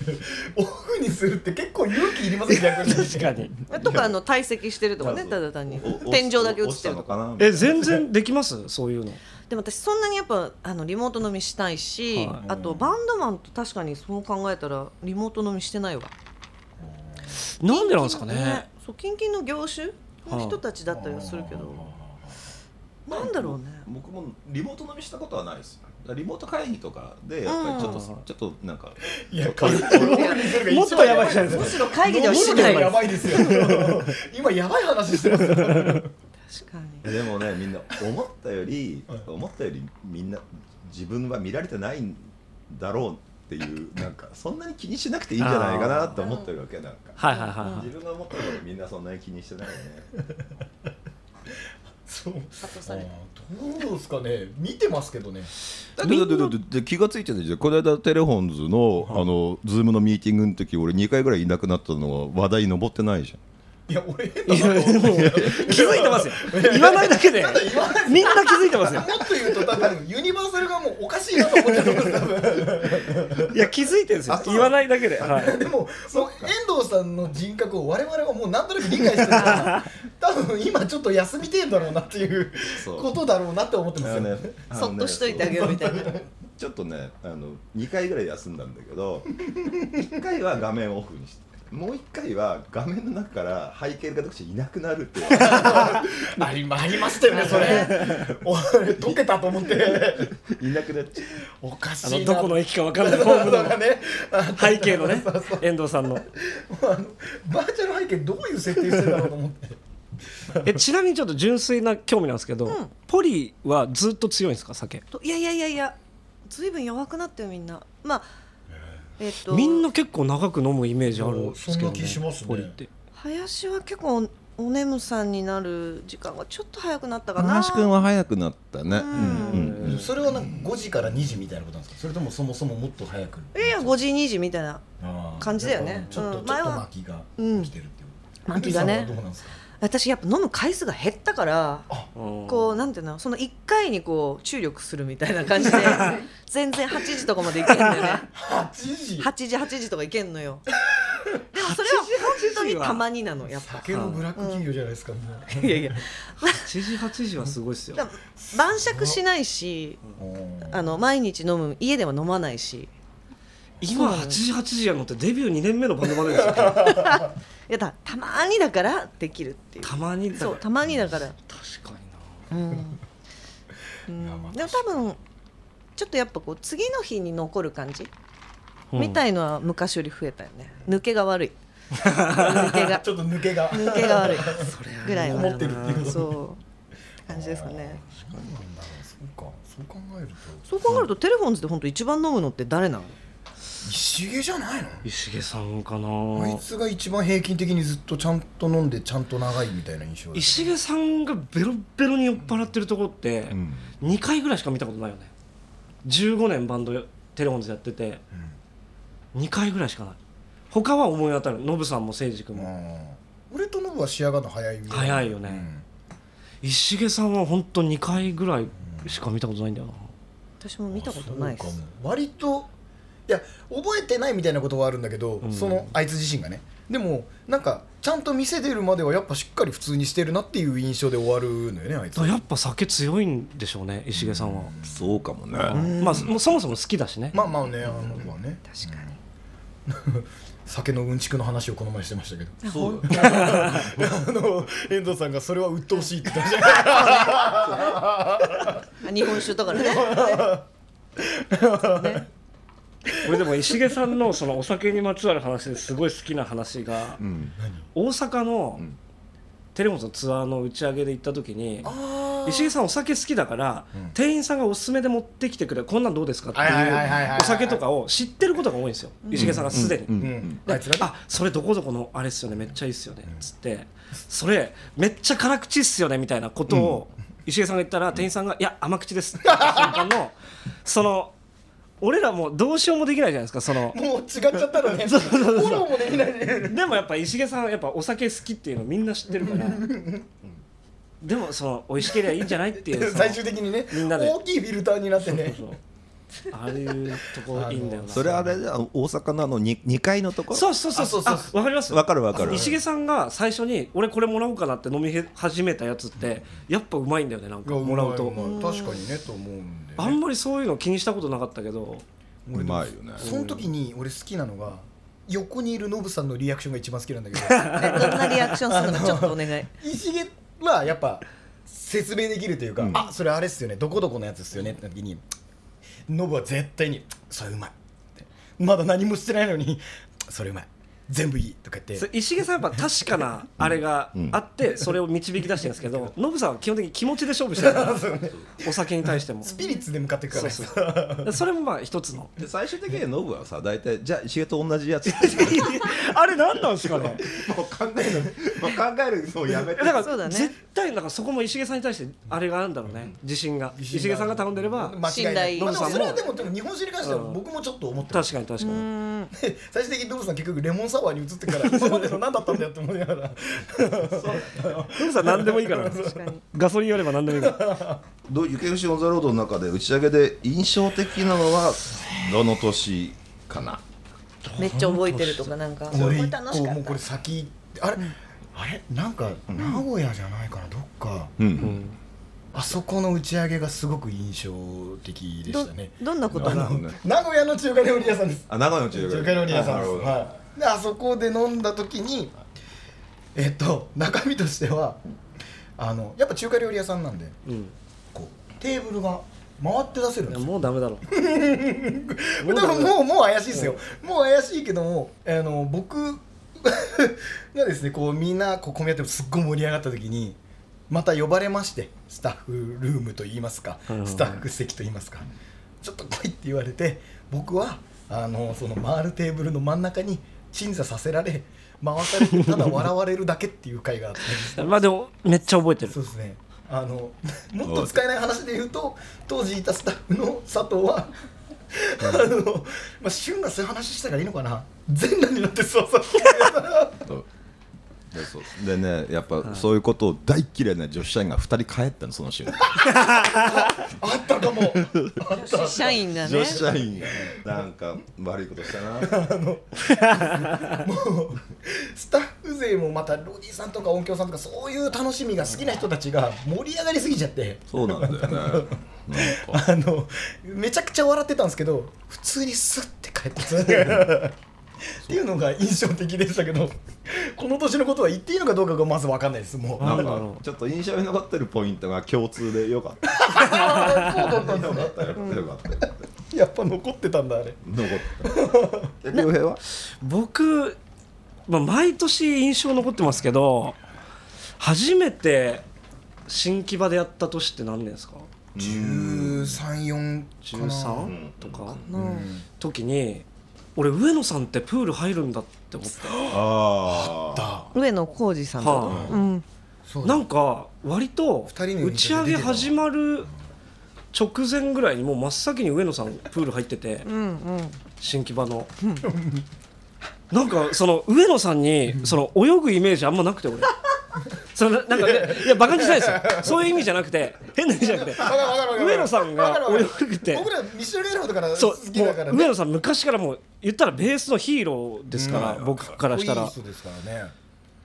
[SPEAKER 4] オフにするって結構勇気いりますね逆に。
[SPEAKER 3] 確かに。
[SPEAKER 2] とかあの退席してるとかねただ単に。
[SPEAKER 1] お
[SPEAKER 2] 天井だけ映ってるとか。
[SPEAKER 3] え全然できます？そういうの。
[SPEAKER 2] でも私そんなにやっぱあのリモート飲みしたいし、
[SPEAKER 3] はい。
[SPEAKER 2] あとバンドマンと確かにそう考えたらリモート飲みしてないわ
[SPEAKER 3] なんでなんですかね。
[SPEAKER 2] そう近々の業種の人たちだったりはするけど。なんだろうね。
[SPEAKER 1] 僕もリモート飲みしたことはないです。よリモート会議とかでやっぱりちょっと、
[SPEAKER 3] うん。
[SPEAKER 1] ちょっとなんか
[SPEAKER 4] いや
[SPEAKER 3] もっとやばいじゃないですか。
[SPEAKER 2] むしろ会議ではしない
[SPEAKER 4] やばいですよ。今やばい話してますよ。
[SPEAKER 2] 確かに。
[SPEAKER 1] でもねみんな思ったより思ったよりみんな自分は見られてないんだろうっていうなんかそんなに気にしなくていいんじゃないかなって思ってるわけなんか
[SPEAKER 3] はいはいはいはい
[SPEAKER 1] 自分が思ったよりみんなそんなに気にしてないよね
[SPEAKER 4] そう。どうですかね。見てますけどね。
[SPEAKER 1] だってだってだってで気がついてたじゃんこの間 telephones のあの Zoom のミーティングの時俺2回ぐらいいなくなったのは話題に上ってないじゃん
[SPEAKER 4] いや俺
[SPEAKER 3] いやもう気づいてますよ。言わないだけで。みんな気づいてますよ。
[SPEAKER 4] もっと言うと多分ユニバーサルがもうおかしいなと思ってると思うんです多分。
[SPEAKER 3] いや気づいてるんですよ。言わないだけで、はい、
[SPEAKER 4] でももう。遠藤さんの人格を我々はもうなんとなく理解してるから多分今ちょっと休みてえんだろうなっていう
[SPEAKER 1] そう。
[SPEAKER 4] ことだろうなって思ってますよ、
[SPEAKER 1] あのねあのね
[SPEAKER 2] そっとしといてあげようみたいな。
[SPEAKER 1] ちょっとねあの2回ぐらい休んだんだけど1回は画面オフにしてもう1回は画面の中から背景がどっちいなくなるっていう。
[SPEAKER 4] ありありましたよねそれ。お解けたと思って。
[SPEAKER 1] いなくなっちゃ
[SPEAKER 4] おかし
[SPEAKER 3] あ
[SPEAKER 4] いな。
[SPEAKER 3] のどこの駅か分かんない。ホームの
[SPEAKER 4] がね。あ
[SPEAKER 3] 背景のね 遠藤さんの。
[SPEAKER 4] あのバーチャル背景どういう設定してんだろうと思って。
[SPEAKER 3] えちなみにちょっと純粋な興味なんですけど、
[SPEAKER 2] ん。
[SPEAKER 3] ポリはずっと強いんですか酒？
[SPEAKER 2] といやいやいやいやずいぶん弱くなってよみんな。まあえっと
[SPEAKER 3] みんな結構長く飲むイメージあるんですけど、
[SPEAKER 4] そんな気しますね
[SPEAKER 2] 林は結構お眠さんになる時間がちょっと早くなったかな。
[SPEAKER 1] 林くんは早くなったね。
[SPEAKER 2] うん。
[SPEAKER 1] うんうん
[SPEAKER 4] それはなんか5時から2時みたいなことなんですか？それともそもそももっと早く？
[SPEAKER 2] いやいや5時2時みたいな感じだよね。
[SPEAKER 4] ちょっと、
[SPEAKER 2] うん。
[SPEAKER 4] ちょっと
[SPEAKER 2] 前は
[SPEAKER 4] 巻きが
[SPEAKER 2] うん
[SPEAKER 4] 来てるっていう。
[SPEAKER 2] 巻きがね。
[SPEAKER 4] どうなんですか？
[SPEAKER 2] 私やっぱ飲む回数が減ったからこうなんていうのその1回にこう注力するみたいな感じで 全然8時とかまでいけんのよね。
[SPEAKER 4] 8時
[SPEAKER 2] ？8時8時とかいけんのよ。でもそれは本当にたまになのやっぱ。
[SPEAKER 4] 酒のブラック企業じゃないですか、もう
[SPEAKER 2] いやいや。
[SPEAKER 3] 8時8時はすごいっすよ。
[SPEAKER 2] だ晩酌しないしあの毎日飲む家では飲まないし。
[SPEAKER 3] 今8時8時やのってデビュー2年目のバンドマネですよ。
[SPEAKER 2] いやだたまにだからできるっていう。
[SPEAKER 3] たまにだから。
[SPEAKER 2] そうたまにだから。
[SPEAKER 3] 確かにな。
[SPEAKER 2] うん、うん、でも多分ちょっとやっぱこう次の日に残る感じ、みた
[SPEAKER 3] い
[SPEAKER 2] いのは昔より増えたよね。抜けが悪い。抜けが。
[SPEAKER 4] ちょっと抜けが。
[SPEAKER 2] 抜けが悪い。ぐらいは
[SPEAKER 4] 思ってるっていう
[SPEAKER 2] そう。感じですかね。
[SPEAKER 4] そう考えると。
[SPEAKER 2] そう考えるとテレフォンズで本当一番飲むのって誰なの？
[SPEAKER 4] 石毛じゃないの？
[SPEAKER 3] 石毛さんかな。
[SPEAKER 4] あいつが一番平均的にずっとちゃんと飲んでちゃんと長いみたいな印象
[SPEAKER 3] 石毛さんがベロベロに酔っ払ってるとこって
[SPEAKER 1] うん。
[SPEAKER 3] 2回ぐらいしか見たことないよね。15年バンドテレフォンズやってて2回ぐらいしかない。他は思い当たる。ノブさんも誠司君
[SPEAKER 4] うん
[SPEAKER 3] も
[SPEAKER 4] 俺とノブは仕上がるの早いみたいな。
[SPEAKER 3] 早いよね。石毛さんは本当2回ぐらいしか見たことないんだよな。
[SPEAKER 2] 私も見たことないです。
[SPEAKER 4] そうかも。割といや覚えてないみたいなことはあるんだけど、
[SPEAKER 3] ん。
[SPEAKER 4] そのあいつ自身がね。でもなんかちゃんと店出るまではやっぱしっかり普通にしてるなっていう印象で終わるのよねあいつ。
[SPEAKER 3] やっぱ酒強いんでしょうね石毛さんは、
[SPEAKER 1] そうかもね。
[SPEAKER 3] まあそもうそもそも好きだしね、
[SPEAKER 4] まあまあねあの子はね。
[SPEAKER 2] 確かに。
[SPEAKER 4] 酒のうんちくの話をこの前してましたけど。
[SPEAKER 1] そう。だね
[SPEAKER 4] あの遠藤さんがそれは鬱陶しいって言ってました。
[SPEAKER 2] あ 日本酒とかね
[SPEAKER 3] 俺でも石毛さんのそのお酒にまつわる話ですごい好きな話が、
[SPEAKER 1] うん。
[SPEAKER 3] 大阪の
[SPEAKER 1] ん。
[SPEAKER 3] テレモンズのツアーの打ち上げで行った時に
[SPEAKER 4] あ
[SPEAKER 3] 石毛さんお酒好きだから、
[SPEAKER 4] うん。
[SPEAKER 3] 店員さんがおすすめで持ってきてくれこんなんどうですかってい
[SPEAKER 4] う
[SPEAKER 3] お酒とかを知ってることが多いんですよ、石毛さんがすでに。
[SPEAKER 1] うん。
[SPEAKER 4] あ
[SPEAKER 3] あそれどこどこのあれっすよね。めっちゃいいっすよね。っつって。それめっちゃ辛口っすよね。みたいなことを石毛さんが言ったら店員さんが「いや甘口です」って言った瞬間のその俺らもうどうしようもできないじゃないですかその。
[SPEAKER 4] もう違っちゃったらね。フォローもできないね。
[SPEAKER 3] でもやっぱ石毛さんはやっぱお酒好きっていうのみんな知ってるから。でもその美味しければいいんじゃないっていう
[SPEAKER 4] 最終的にね
[SPEAKER 3] みんなで。
[SPEAKER 4] 大きいフィルターになってね。
[SPEAKER 3] そうああいうとこいいんだよな。
[SPEAKER 1] それあれじゃん大阪のあの 2, 2階のとこ？ろ
[SPEAKER 3] そうそうそうそう
[SPEAKER 4] あそう。そう
[SPEAKER 3] あわかります？
[SPEAKER 1] わかるわかる。
[SPEAKER 3] 石毛さんが最初に俺これもらおうかなって飲み始めたやつってやっぱうまいんだよねなんか。もらうと。
[SPEAKER 4] 確かにねと思うんで、ね、
[SPEAKER 3] あんまりそういうの気にしたことなかったけど。
[SPEAKER 1] うまいよね。
[SPEAKER 4] その時に俺好きなのが横にいるノブさんのリアクションが一番好きなんだけど。
[SPEAKER 2] えどんなリアクションするの？かちょっとお願い。
[SPEAKER 4] 石毛はやっぱ説明できるというか、
[SPEAKER 1] うん。
[SPEAKER 4] あそれあれっすよね。どこどこのやつっすよねって時にノブは絶対に「それうまい」ってまだ何もしてないのに「それうまい。全部いい」とか言って。
[SPEAKER 3] 石毛さんやっぱ確かなあれがあってそれを導き出してるんですけど ノブさんは基本的に気持ちで勝負してるからお酒に対しても。
[SPEAKER 4] スピリッツで向かっていくから
[SPEAKER 3] そう
[SPEAKER 4] ね
[SPEAKER 3] そう。それもまあ一つの。
[SPEAKER 1] で最終的にノブはさ大体じゃあ石毛と同じやつ。
[SPEAKER 3] あれ何なんですかね？
[SPEAKER 1] もう考えるの、もう考えるのをやめて。
[SPEAKER 3] だから
[SPEAKER 2] そうだね。
[SPEAKER 3] 絶対なんかそこも石毛さんに対してあれがあるんだろうね。自信が。石毛さんが頼んでれば
[SPEAKER 4] 間違いない。
[SPEAKER 2] 信頼
[SPEAKER 3] ノブさんも。
[SPEAKER 4] それはでもでも日本酒に関しては
[SPEAKER 3] うん
[SPEAKER 4] 僕もちょっと思ってる
[SPEAKER 3] 確かに確か
[SPEAKER 2] う
[SPEAKER 3] に
[SPEAKER 4] 最終的にノブさん結局レモンサワーに移ってから 今までの何だったんだよって思いながら。
[SPEAKER 3] ノブさん何でもいいから。
[SPEAKER 2] 確かに。
[SPEAKER 3] ガソリンよれば何でもいいから。
[SPEAKER 1] どう雪牛オンザロードの中で打ち上げで印象的なのはどの年かな？
[SPEAKER 2] めっちゃ覚えてるとかなんか。これ楽し
[SPEAKER 4] 個もうこれ先あれ、あれ？なんか名古屋じゃないかなどっか。
[SPEAKER 1] うん、
[SPEAKER 3] うん
[SPEAKER 4] あそこの打ち上げがすごく印象的で
[SPEAKER 2] ど
[SPEAKER 4] したね。
[SPEAKER 2] どんなこと？が
[SPEAKER 1] なるほどね
[SPEAKER 4] 名古屋の中華料理屋さんです。
[SPEAKER 1] あ長野の中
[SPEAKER 4] 中華料理屋さんです、はい、であそこで飲んだ時にえっと中身としてはあのやっぱ中華料理屋さんなんで
[SPEAKER 3] うん。
[SPEAKER 4] こうテーブルが回って出せるん
[SPEAKER 3] いや
[SPEAKER 4] ですよ。
[SPEAKER 3] もうダメだろ。
[SPEAKER 4] でももうもう怪しいですよ。もう怪しいけどもあの僕 がですねこうみんなこう混み合ってすっごい盛り上がった時にまた呼ばれましてスタッフルームといいますか
[SPEAKER 3] うん。
[SPEAKER 4] スタッフ席といいますか。ちょっと来いって言われて僕はあのその回るテーブルの真ん中に鎮座させられ回されてただ笑われるだけっていう回があって。
[SPEAKER 3] まあでもめっちゃ覚えてる。
[SPEAKER 4] そうですね。あの もっと使えない話で言うと当時いたスタッフの佐藤はあの、まあ、旬がそういう話したらいいのかな。全裸になってそうそう
[SPEAKER 1] そうでそう。でねやっぱそういうことを大嫌いな女子社員が2人帰ったのその瞬間
[SPEAKER 4] あったかも。あった
[SPEAKER 2] 社員だね。
[SPEAKER 1] 女子社員がなんか悪いことしたな。
[SPEAKER 4] スタッフ勢もまたロディさんとか音響さんとかそういう楽しみが好きな人たちが盛り上がりすぎちゃって。
[SPEAKER 1] そうなんだよね。なんか
[SPEAKER 4] あのめちゃくちゃ笑ってたんですけど普通にスッて帰ってきたっていうのが印象的でしたけどこの年のことは言っていいのかどうかがまず分かんないです。もう
[SPEAKER 1] なんかちょっと印象に残ってるポイントが共通でよかった。
[SPEAKER 4] そうだったんですね
[SPEAKER 1] よかったよかった
[SPEAKER 4] やっぱ残ってたんだあれ。
[SPEAKER 1] 残った。平は？
[SPEAKER 3] 僕、まあ、毎年印象残ってますけど初めて新木場でやった年って何年ですか
[SPEAKER 4] ？134
[SPEAKER 3] 13とか？
[SPEAKER 2] うん。
[SPEAKER 3] 時に俺上野さんってプール入るんだって思って。
[SPEAKER 1] ああ
[SPEAKER 4] だ
[SPEAKER 2] 上野浩二さんと
[SPEAKER 3] はあ。
[SPEAKER 2] うん。
[SPEAKER 3] なんか割と
[SPEAKER 4] 二人の
[SPEAKER 3] 打ち上げ始まる直前ぐらいにもう真っ先に上野さんプール入ってて。
[SPEAKER 2] うんうん。
[SPEAKER 3] 新木場の。なんかその上野さんにその泳ぐイメージあんまなくて俺 そのなんかねいやバカにしないですよ。そういう意味じゃなくて変な意味じゃなくて上野さんが泳ぐって。
[SPEAKER 4] 僕らミシェル・エラフだから好きだからね。
[SPEAKER 3] 上野さん昔からもう言ったらベースのヒーローですから、
[SPEAKER 4] うん。
[SPEAKER 3] 僕からしたら。
[SPEAKER 4] ね。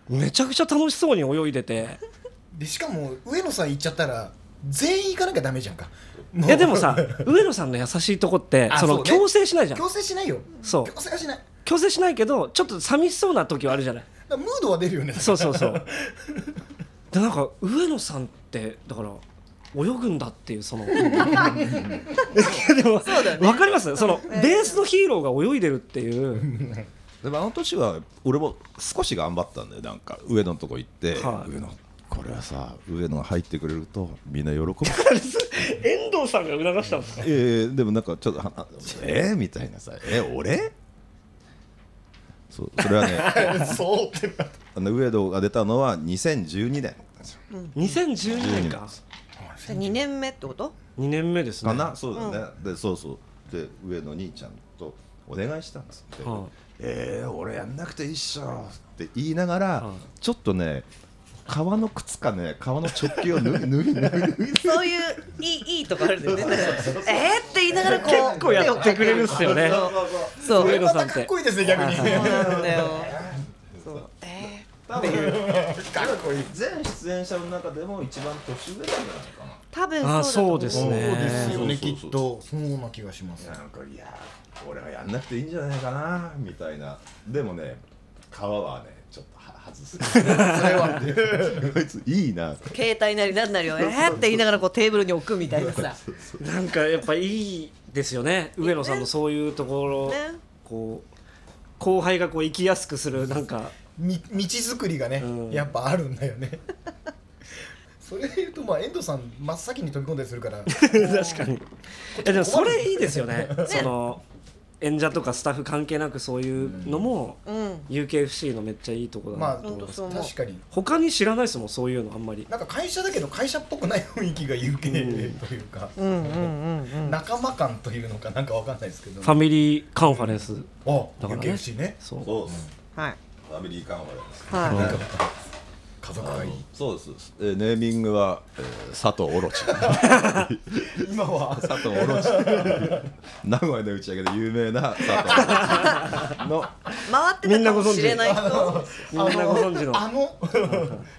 [SPEAKER 3] めちゃくちゃ楽しそうに泳いでて。
[SPEAKER 4] でしかも上野さん行っちゃったら全員行かなきゃダメじゃんか。
[SPEAKER 3] いやでもさ上野さんの優しいとこってその
[SPEAKER 4] ね。
[SPEAKER 3] 強制しないじゃん。
[SPEAKER 4] 強制しないよ。
[SPEAKER 3] そう。
[SPEAKER 4] 強制はしない。
[SPEAKER 3] 強制しないけどちょっと寂しそうな時はあるじゃない。
[SPEAKER 4] らムードは出るよね。
[SPEAKER 3] そうそうそう。でなんか上野さんってだから泳ぐんだっていうその でもわかります？そのベースのヒーローが泳いでるっていう。
[SPEAKER 1] でもあの年は俺も少し頑張ったんだよ。なんか上野のとこ行って、
[SPEAKER 3] はい。
[SPEAKER 1] 上野これはさ上野が入ってくれるとみんな喜ぶ。
[SPEAKER 3] 遠藤さんが促したんですか
[SPEAKER 1] えー、でもなんかちょっとはえー、みたいなさ。え俺？そうそれはね
[SPEAKER 4] そうって
[SPEAKER 1] あの上野が出たのは2012年。
[SPEAKER 3] 2012年か。
[SPEAKER 2] じゃあ2年目ってこと
[SPEAKER 3] ？2年目ですね。
[SPEAKER 1] かな、そうだね、でそうそう。で上野兄ちゃんとお願いしたんですって、
[SPEAKER 3] はい。
[SPEAKER 1] えー、俺やんなくていいっしょって言いながら、
[SPEAKER 3] はい。
[SPEAKER 1] ちょっとね革の靴かね革の直球を脱い 脱い脱い脱い
[SPEAKER 2] そういういいいいとこあるんだよね。えーって言いながらこう
[SPEAKER 3] 結構やってくれるっすよね。
[SPEAKER 2] そう。
[SPEAKER 3] 上野さんって
[SPEAKER 4] かっこいいですね逆に。
[SPEAKER 2] そうなんだよ。そう。え
[SPEAKER 1] 多分全出演者の中でも一番年上なんじゃないかな。
[SPEAKER 2] ー多分
[SPEAKER 3] あ
[SPEAKER 2] そうだと思う。
[SPEAKER 3] そうです
[SPEAKER 4] そう
[SPEAKER 3] ね
[SPEAKER 4] ですよね
[SPEAKER 1] そうそうそう。
[SPEAKER 4] きっと。そうな気がします。
[SPEAKER 1] なんかいや俺はやんなくていいんじゃないかなみたいな。でもね革はねちょっとは外す。それはこいついいな。
[SPEAKER 2] 携帯なりなんなりをえーって言いながらこうテーブルに置くみたいなさ。
[SPEAKER 3] なんかやっぱいいですよね。上野さんのそういうところ、
[SPEAKER 2] ね。
[SPEAKER 3] こう後輩がこう生きやすくするなんか。
[SPEAKER 4] み道作りがね、
[SPEAKER 3] うん。
[SPEAKER 4] やっぱあるんだよね。それで言うとまあ遠藤さん真っ先に飛び込んだりするから。
[SPEAKER 3] 確かに。いやでもそれいいですよね。その演者とかスタッフ関係なくそういうのも、
[SPEAKER 2] うん。
[SPEAKER 3] UKFC のめっちゃいいとこだ
[SPEAKER 4] まあ
[SPEAKER 3] なと思います、
[SPEAKER 2] そう思う
[SPEAKER 4] 確かに。
[SPEAKER 3] 他に知らないですもんそういうのあんまり。
[SPEAKER 4] なんか会社だけど会社っぽくない雰囲気が UK というか、仲間感というのかなんかわかんないですけど。
[SPEAKER 3] ファミリーカンファレンス。
[SPEAKER 4] あ
[SPEAKER 3] だからね。
[SPEAKER 4] UKFC ね
[SPEAKER 3] そう
[SPEAKER 1] そう。です
[SPEAKER 2] はい。
[SPEAKER 1] ファミリーカンファレンス。
[SPEAKER 2] は
[SPEAKER 4] 家族会議。
[SPEAKER 1] そうですそうです、えーネーミングは、えー佐藤オロチ。
[SPEAKER 4] 今は。
[SPEAKER 1] 佐藤オロチ。名古屋の打ち上げで有名な佐藤オロチ。の
[SPEAKER 2] い回ってたかもしれない人なる
[SPEAKER 3] みんなご存知の。
[SPEAKER 4] あの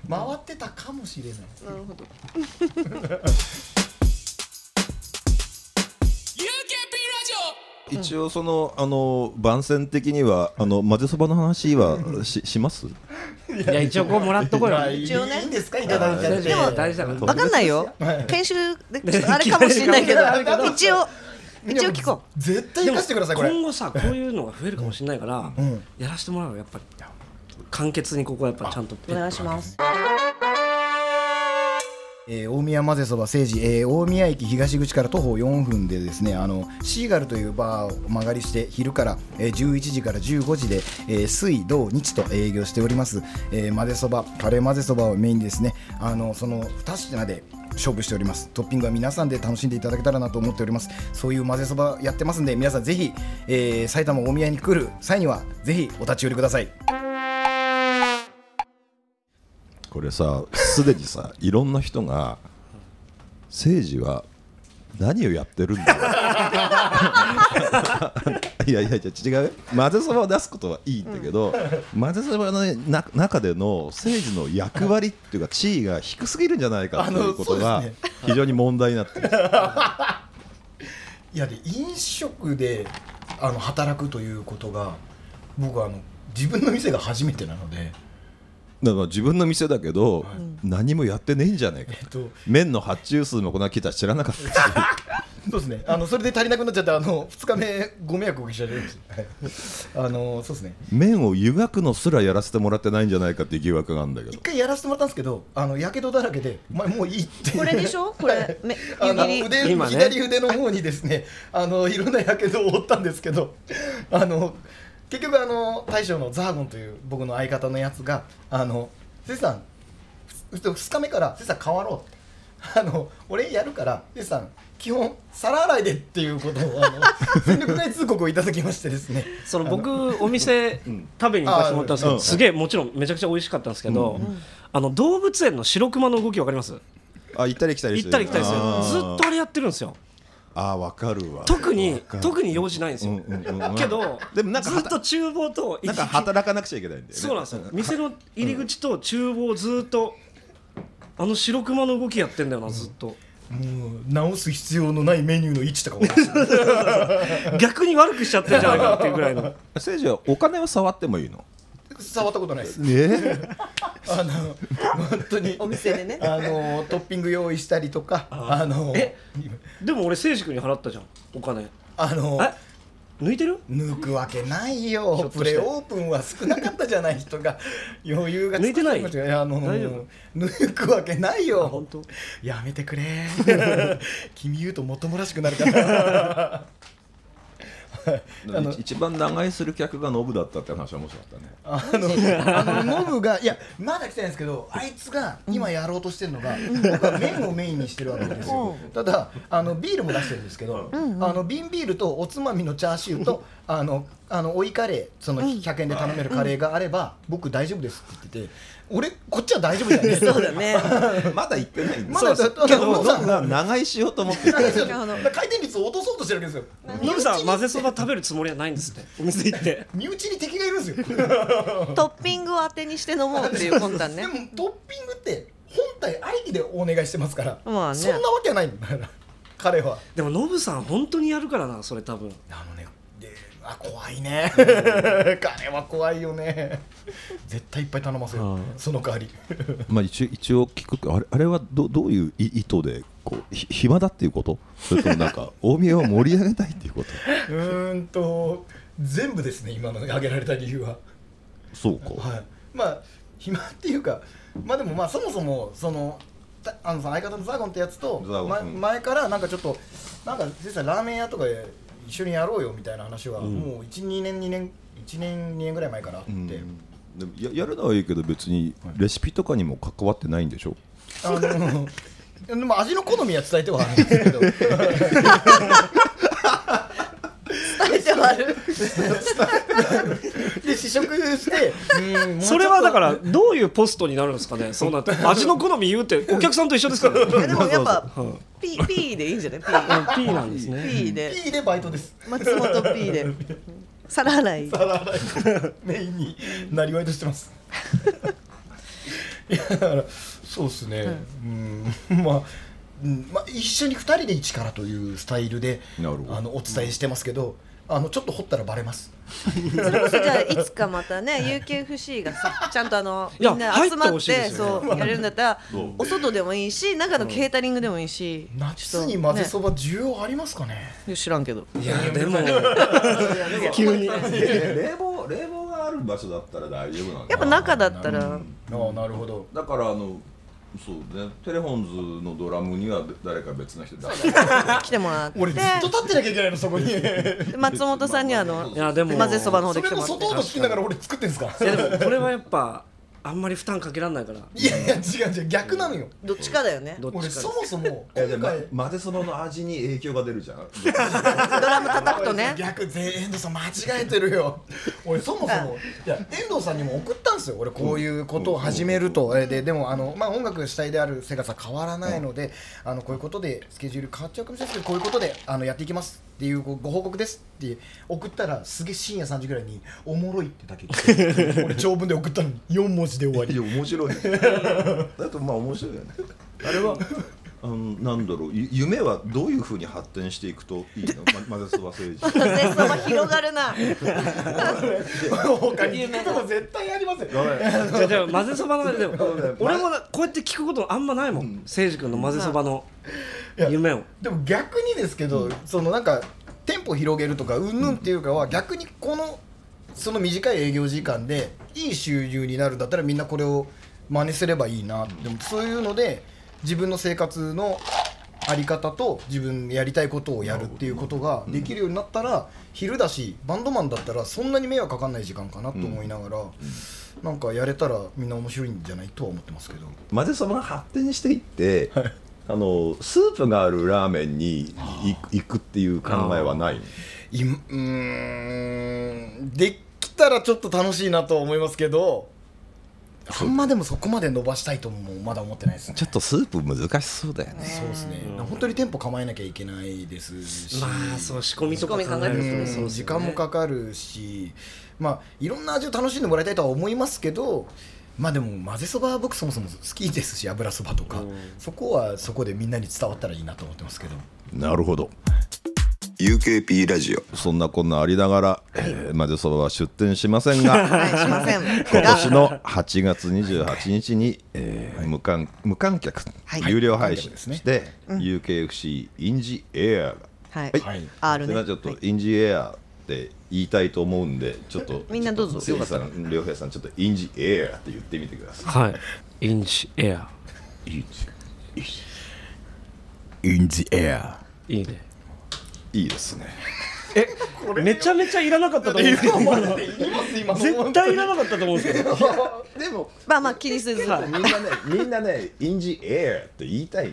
[SPEAKER 4] 回ってたかもしれない。
[SPEAKER 2] ほど
[SPEAKER 1] 一応そのあの番宣的にはあの混ぜそばの話はしします？
[SPEAKER 3] いや一応こうもらっとこうよ。
[SPEAKER 2] 一応ね。
[SPEAKER 4] いいんですか？いただいちゃって
[SPEAKER 3] でも大事だから
[SPEAKER 2] わかんないよ。編集で ちょっとあれかもしれないけど。一応一応聞こ
[SPEAKER 4] 絶対生かしてくださいこれ。
[SPEAKER 3] 今後さこういうのが増えるかもしれないから、
[SPEAKER 4] うん。
[SPEAKER 3] やらせてもらうよやっぱり。簡潔にここはやっぱちゃんと
[SPEAKER 2] うお願いします
[SPEAKER 4] えー大宮混ぜそば政治、えー大宮駅東口から徒歩4分でですねあのシーガルというバーを間借りして昼から、えー11時から15時で、えー水土日と営業しております、えー混ぜそばカレー混ぜそばをメインにですねあのその2品で勝負しております。トッピングは皆さんで楽しんでいただけたらなと思っております。そういう混ぜそばやってますんで皆さんぜひ、えー埼玉大宮に来る際にはぜひお立ち寄りください。
[SPEAKER 1] これさすでにさ いろんな人が政治は何をやってるんだ いやいやいや違うよ。混ぜそばを出すことはいいんだけど、混ぜそばのな中での政治の役割っていうか地位が低すぎるんじゃないかということ
[SPEAKER 4] あ
[SPEAKER 1] が非常に問題になってる。
[SPEAKER 4] いやで飲食であの働くということが僕はあの自分の店が初めてなので、
[SPEAKER 1] だから自分の店だけど、何もやってねえんじゃねえか
[SPEAKER 4] えっと、
[SPEAKER 1] 麺の発注数もこんな来たら知らなかったし。
[SPEAKER 4] そうですね。あのそれで足りなくなっちゃってあの2日目ご迷惑をおかけしちゃいます、はい。あのそうですね。
[SPEAKER 1] 麺を湯がくのすらやらせてもらってないんじゃないかっていう疑惑があるんだけど。
[SPEAKER 4] 一回やらせてもらったんですけどあのやけどだらけで「お前もういい」って。
[SPEAKER 2] これでしょ？これ。め
[SPEAKER 4] あの
[SPEAKER 2] 湯切り。
[SPEAKER 4] 腕、
[SPEAKER 3] 今ね。
[SPEAKER 4] 左腕の方にですねあのいろんなやけどを負ったんですけどあの結局あの大将のザーゴンという僕の相方のやつが「あのせさん2日目からせさん変わろう」って。あの俺やるからでさん基本皿洗いでっていうことをあの 全力大通告をいただきましてですね。
[SPEAKER 3] その僕 お店食べに行かせてもらったんですけ
[SPEAKER 1] うん。
[SPEAKER 3] どすげえもちろんめちゃくちゃ美味しかったんですけどあの動物園の白熊の動きわかります？
[SPEAKER 1] あ行ったり来たり
[SPEAKER 3] 行ったり来たりする。ずっとあれやってるんですよ
[SPEAKER 1] あーわかるわ。
[SPEAKER 3] 特に
[SPEAKER 1] わかる。
[SPEAKER 3] 特に用事ないんですよ。けど
[SPEAKER 1] でもなんか
[SPEAKER 3] ずっと厨房と
[SPEAKER 1] なんか働かなくちゃいけないんだよね。
[SPEAKER 3] そうなんですよ。店の入り口と厨房ずっとあの白熊の動きやってんだよなずっと。
[SPEAKER 4] もう直す必要のないメニューの位置とかも。
[SPEAKER 3] 逆に悪くしちゃってんじゃないかっていうぐらいの。
[SPEAKER 1] せいじはお金は触ってもいいの？
[SPEAKER 4] 触ったことないです。
[SPEAKER 1] え？
[SPEAKER 4] あの本当に。
[SPEAKER 2] お店でね。
[SPEAKER 4] あのトッピング用意したりとかあの
[SPEAKER 3] え？でも俺誠司君に払ったじゃん。お金。
[SPEAKER 4] あの
[SPEAKER 3] え？抜いてる？
[SPEAKER 4] 抜くわけないよ。プレオープンは少なかったじゃない人が 余裕が
[SPEAKER 3] 抜いてない？
[SPEAKER 4] いやあの抜くわけない
[SPEAKER 3] あ
[SPEAKER 4] よ
[SPEAKER 3] 本当？
[SPEAKER 4] やめてくれ。君言うともっともらしくなるから
[SPEAKER 1] 一番長居する客がノブだったって話は面白かったね。
[SPEAKER 4] あのあのノブがいやまだ来てないんですけどあいつが今やろうとしてるのが、僕は麺をメインにしてるわけですよ、ただあのビールも出してるんですけど、あの瓶ビールとおつまみのチャーシューとあのあの追いカレーその100円で頼めるカレーがあれば、僕大丈夫ですって言ってて俺こっちは大丈夫じゃない
[SPEAKER 2] そうだね。
[SPEAKER 1] まだ行ってない
[SPEAKER 4] まだだ
[SPEAKER 1] けどノ
[SPEAKER 4] ノブさん
[SPEAKER 1] ブが長居しようと思って。
[SPEAKER 4] 回転率を落とそうとしてるわけですよ。
[SPEAKER 3] ノブさん混ぜそば食べるつもりはないんですって。お店行って。
[SPEAKER 4] 身内に敵がいるんですよ。
[SPEAKER 2] トッピングを当てにして飲もうっていう魂胆ね。
[SPEAKER 4] でもトッピングって本体ありきでお願いしてますから、
[SPEAKER 2] まあね。
[SPEAKER 4] そんなわけはないんだから。彼は。
[SPEAKER 3] でもノブさん本当にやるからなそれ多分。
[SPEAKER 4] あのねであ怖いね。彼は怖いよね。絶対いっぱい頼ませる、
[SPEAKER 3] うん。
[SPEAKER 4] その代わり。
[SPEAKER 1] まあ一応一応聞くあれあれはどどういう意意図でこうひ暇だっていうこと？それともなんか 大宮を盛り上げたいっていうこと？
[SPEAKER 4] うーんと全部ですね今の挙げられた理由は。
[SPEAKER 1] そうか、
[SPEAKER 4] はい。まあ暇っていうかまあでもまあそもそもそのたあのさ相方のザーゴンってやつと、ま
[SPEAKER 1] ザーゴン。うん
[SPEAKER 4] 前からなんかちょっとなんか先生ラーメン屋とかで一緒にやろうよみたいな話は、
[SPEAKER 3] うん。
[SPEAKER 4] もう12年2年1年2年ぐらい前からあって、
[SPEAKER 1] ややるのはいいけど別にレシピとかにも関わってないんでしょ？
[SPEAKER 4] あの でも味の好みは伝えてはあるんですけど
[SPEAKER 2] 伝えてはある
[SPEAKER 4] で試食して。
[SPEAKER 3] それはだからどういうポストになるんですかね？そうなって。味の好み言うってお客さんと一緒ですから。
[SPEAKER 2] いやでもやっぱ
[SPEAKER 3] うん。
[SPEAKER 2] ピーピーでいいんじゃない？ピー。
[SPEAKER 3] P なんですね。
[SPEAKER 2] ピーで。
[SPEAKER 4] P でバイトです。
[SPEAKER 2] 松本ピーで。皿洗い。
[SPEAKER 4] 皿洗い。メインになりわいとしてます。いやだからそうですね、うん。まあうん。まあ、一緒に2人で一からというスタイルで
[SPEAKER 1] なるほど。
[SPEAKER 4] あのお伝えしてますけど、あのちょっと掘ったらバレます。
[SPEAKER 2] それこそじゃあいつかまたね UKFC がさちゃんとあのみんな集ま
[SPEAKER 3] 入ってね。
[SPEAKER 2] そうやるんだったらお外でもいいし中のケータリングでもいいし
[SPEAKER 4] 夏に混ぜそば需要ありますかね？
[SPEAKER 2] ば知らんけど。
[SPEAKER 3] いやでも。急に。
[SPEAKER 1] 冷房冷房がある場所だったら大丈夫なんだ
[SPEAKER 2] やっぱ中だったら。
[SPEAKER 4] ああなるほど。
[SPEAKER 1] だからあのそうね。テレフォンズのドラムには誰か別の人出して
[SPEAKER 2] 来てもらって。
[SPEAKER 4] 俺ずっと立ってなきゃいけないのそこに。
[SPEAKER 2] 松本さんにあの
[SPEAKER 3] いやでも
[SPEAKER 2] 混ぜそばの方で来て
[SPEAKER 4] も
[SPEAKER 2] もらって。
[SPEAKER 4] 外音聞きながら俺作ってんすか
[SPEAKER 3] いやでもこれはやっぱあんまり負担かけられないから。
[SPEAKER 4] いやいや違う違う逆なのよ。
[SPEAKER 2] どっちかだよね。
[SPEAKER 3] どっ
[SPEAKER 4] 俺
[SPEAKER 3] ちか
[SPEAKER 4] そもそも
[SPEAKER 1] えでま
[SPEAKER 4] 今回
[SPEAKER 1] 混ぜそばの味に影響が出るじゃん。
[SPEAKER 2] ドラム叩くとね。
[SPEAKER 4] 逆全遠藤さん間違えてるよ。俺そもそもいや遠藤さんにも送ったんですよ。俺こういうことを始めると、えででもあの、まあ、音楽主体である瀬川さん変わらないので、あのこういうことでスケジュール変わっちゃうかもしれないですけどこういうことであのやっていきますっていうごご報告ですって送ったらすげえ深夜3時ぐらいに「おもろい」ってだけ来て 俺長文で送ったのに4文字で終わり。
[SPEAKER 1] いや面白い。だとまあ面白いよね。あれはあのなんだろうゆ夢はどういうふうに発展していくといいの、ま、混ぜそば政治
[SPEAKER 2] 混ぜそば広がるな。
[SPEAKER 4] 他に。聞くとこ絶対ありますよ。
[SPEAKER 3] じゃあじゃあ混ぜそばの中ででも俺もなこうやって聞くことあんまないもん。誠司君の混ぜそばの夢を。
[SPEAKER 4] でも逆にですけど、そのなんか店舗広げるとかうんぬんっていうかは、逆にこのその短い営業時間でいい収入になるんだったらみんなこれを真似すればいいな、でもそういうので自分の生活のあり方と自分やりたいことをやるっていうことができるようになったら、昼だしバンドマンだったらそんなに迷惑かかんない時間かなと思いながら、なんかやれたらみんな面白いんじゃないとは思ってますけど。
[SPEAKER 1] 混ぜそばが発展していって、あのスープがあるラーメンにい行くっていう考えはない
[SPEAKER 4] いうーんできたらちょっと楽しいなとは思いますけどあんまでもそこまで伸ばしたいともまだ思ってないですね。
[SPEAKER 1] ちょっとスープ難しそうだよね。
[SPEAKER 4] そうですね、本当に店舗構えなきゃいけないですし、
[SPEAKER 3] まあそう仕込みとか考えると
[SPEAKER 2] 仕込み考えると
[SPEAKER 3] ね
[SPEAKER 2] ね
[SPEAKER 3] そうですよね。
[SPEAKER 4] 時間もかかるし。まあいろんな味を楽しんでもらいたいとは思いますけどまあでも混ぜそばは僕そもそも好きですし油そばとか、そこはそこでみんなに伝わったらいいなと思ってますけど。
[SPEAKER 1] なるほど
[SPEAKER 5] UKP ラジオ。
[SPEAKER 1] そんなこんなありながら、えー、まぜそばは出店しませんが
[SPEAKER 2] はいしません。
[SPEAKER 1] 今年の8月28日に、えー無観無観客、
[SPEAKER 2] はい。
[SPEAKER 1] 有料配信して UKFC インジエアが
[SPEAKER 2] はい。
[SPEAKER 1] はい。
[SPEAKER 4] はい。
[SPEAKER 2] R ね。
[SPEAKER 1] それはちょっと
[SPEAKER 2] はい。
[SPEAKER 1] インジエアって言いたいと思うんでちょっと
[SPEAKER 2] みんなどうぞ。
[SPEAKER 1] せいじさん良平さんちょっとインジエアって言ってみてくださ
[SPEAKER 3] はい。インチエア
[SPEAKER 1] い。インジ
[SPEAKER 4] In the air
[SPEAKER 3] いいね
[SPEAKER 1] いいですね。
[SPEAKER 3] えめちゃめちゃいらなかったと思うんですけど今の。
[SPEAKER 4] 今
[SPEAKER 3] 絶対いらなかったと思うんですけど
[SPEAKER 1] でも
[SPEAKER 2] まあまあ気にせず。
[SPEAKER 1] みんなねみんなねインジエアって言いたい。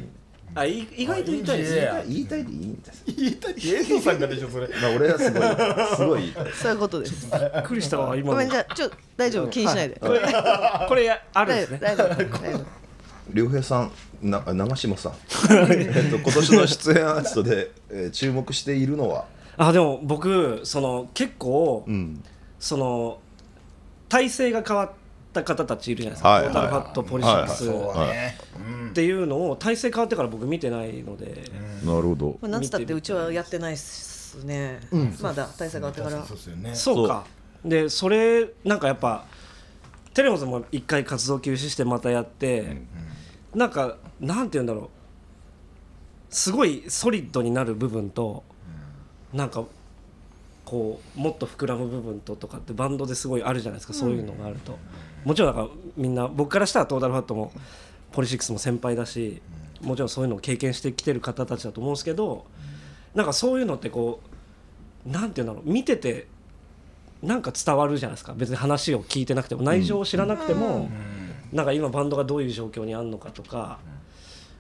[SPEAKER 3] あい意外と言いたいです
[SPEAKER 1] 言いたいでいいんです。
[SPEAKER 4] 言いたいエイトさんがでしょそれ。
[SPEAKER 1] まあ俺はすごいすごい言いたい。
[SPEAKER 2] そういうことです。
[SPEAKER 3] びっくりしたわ今の。
[SPEAKER 2] ごめんじゃあちょ大丈夫気にしないで。
[SPEAKER 3] これあるん
[SPEAKER 2] 大
[SPEAKER 3] ですね。
[SPEAKER 2] 丈夫大丈夫大丈夫
[SPEAKER 1] 良平さんな長嶋さん。えっと今年の出演アーティストで、えー注目しているのは？
[SPEAKER 3] あでも僕その結構、
[SPEAKER 1] ん。
[SPEAKER 3] その体制が変わった方たちいるじゃないですか、
[SPEAKER 1] はい
[SPEAKER 3] トータルファット、ポリシックス、っていうのを体制変わってから僕見てないので、
[SPEAKER 1] なるほど。
[SPEAKER 2] これなんつったってうちはやってないっすね。まだ大佐があってから。
[SPEAKER 4] そう
[SPEAKER 3] か。でそれなんかやっぱテレモンも一回活動休止してまたやって、なんかなんて言うんだろう。すごいソリッドになる部分と、なんかこうもっと膨らむ部分ととかってバンドですごいあるじゃないですか、そういうのがあると。もちろんなんかみんな僕からしたらトータルファットもポリシックスも先輩だしもちろんそういうのを経験してきてる方たちだと思うんですけどなんかそういうのってこうなんていうんだろう。見ててなんか伝わるじゃないですか。別に話を聞いてなくても内情を知らなくても、なんか今バンドがどういう状況にあるのかとか、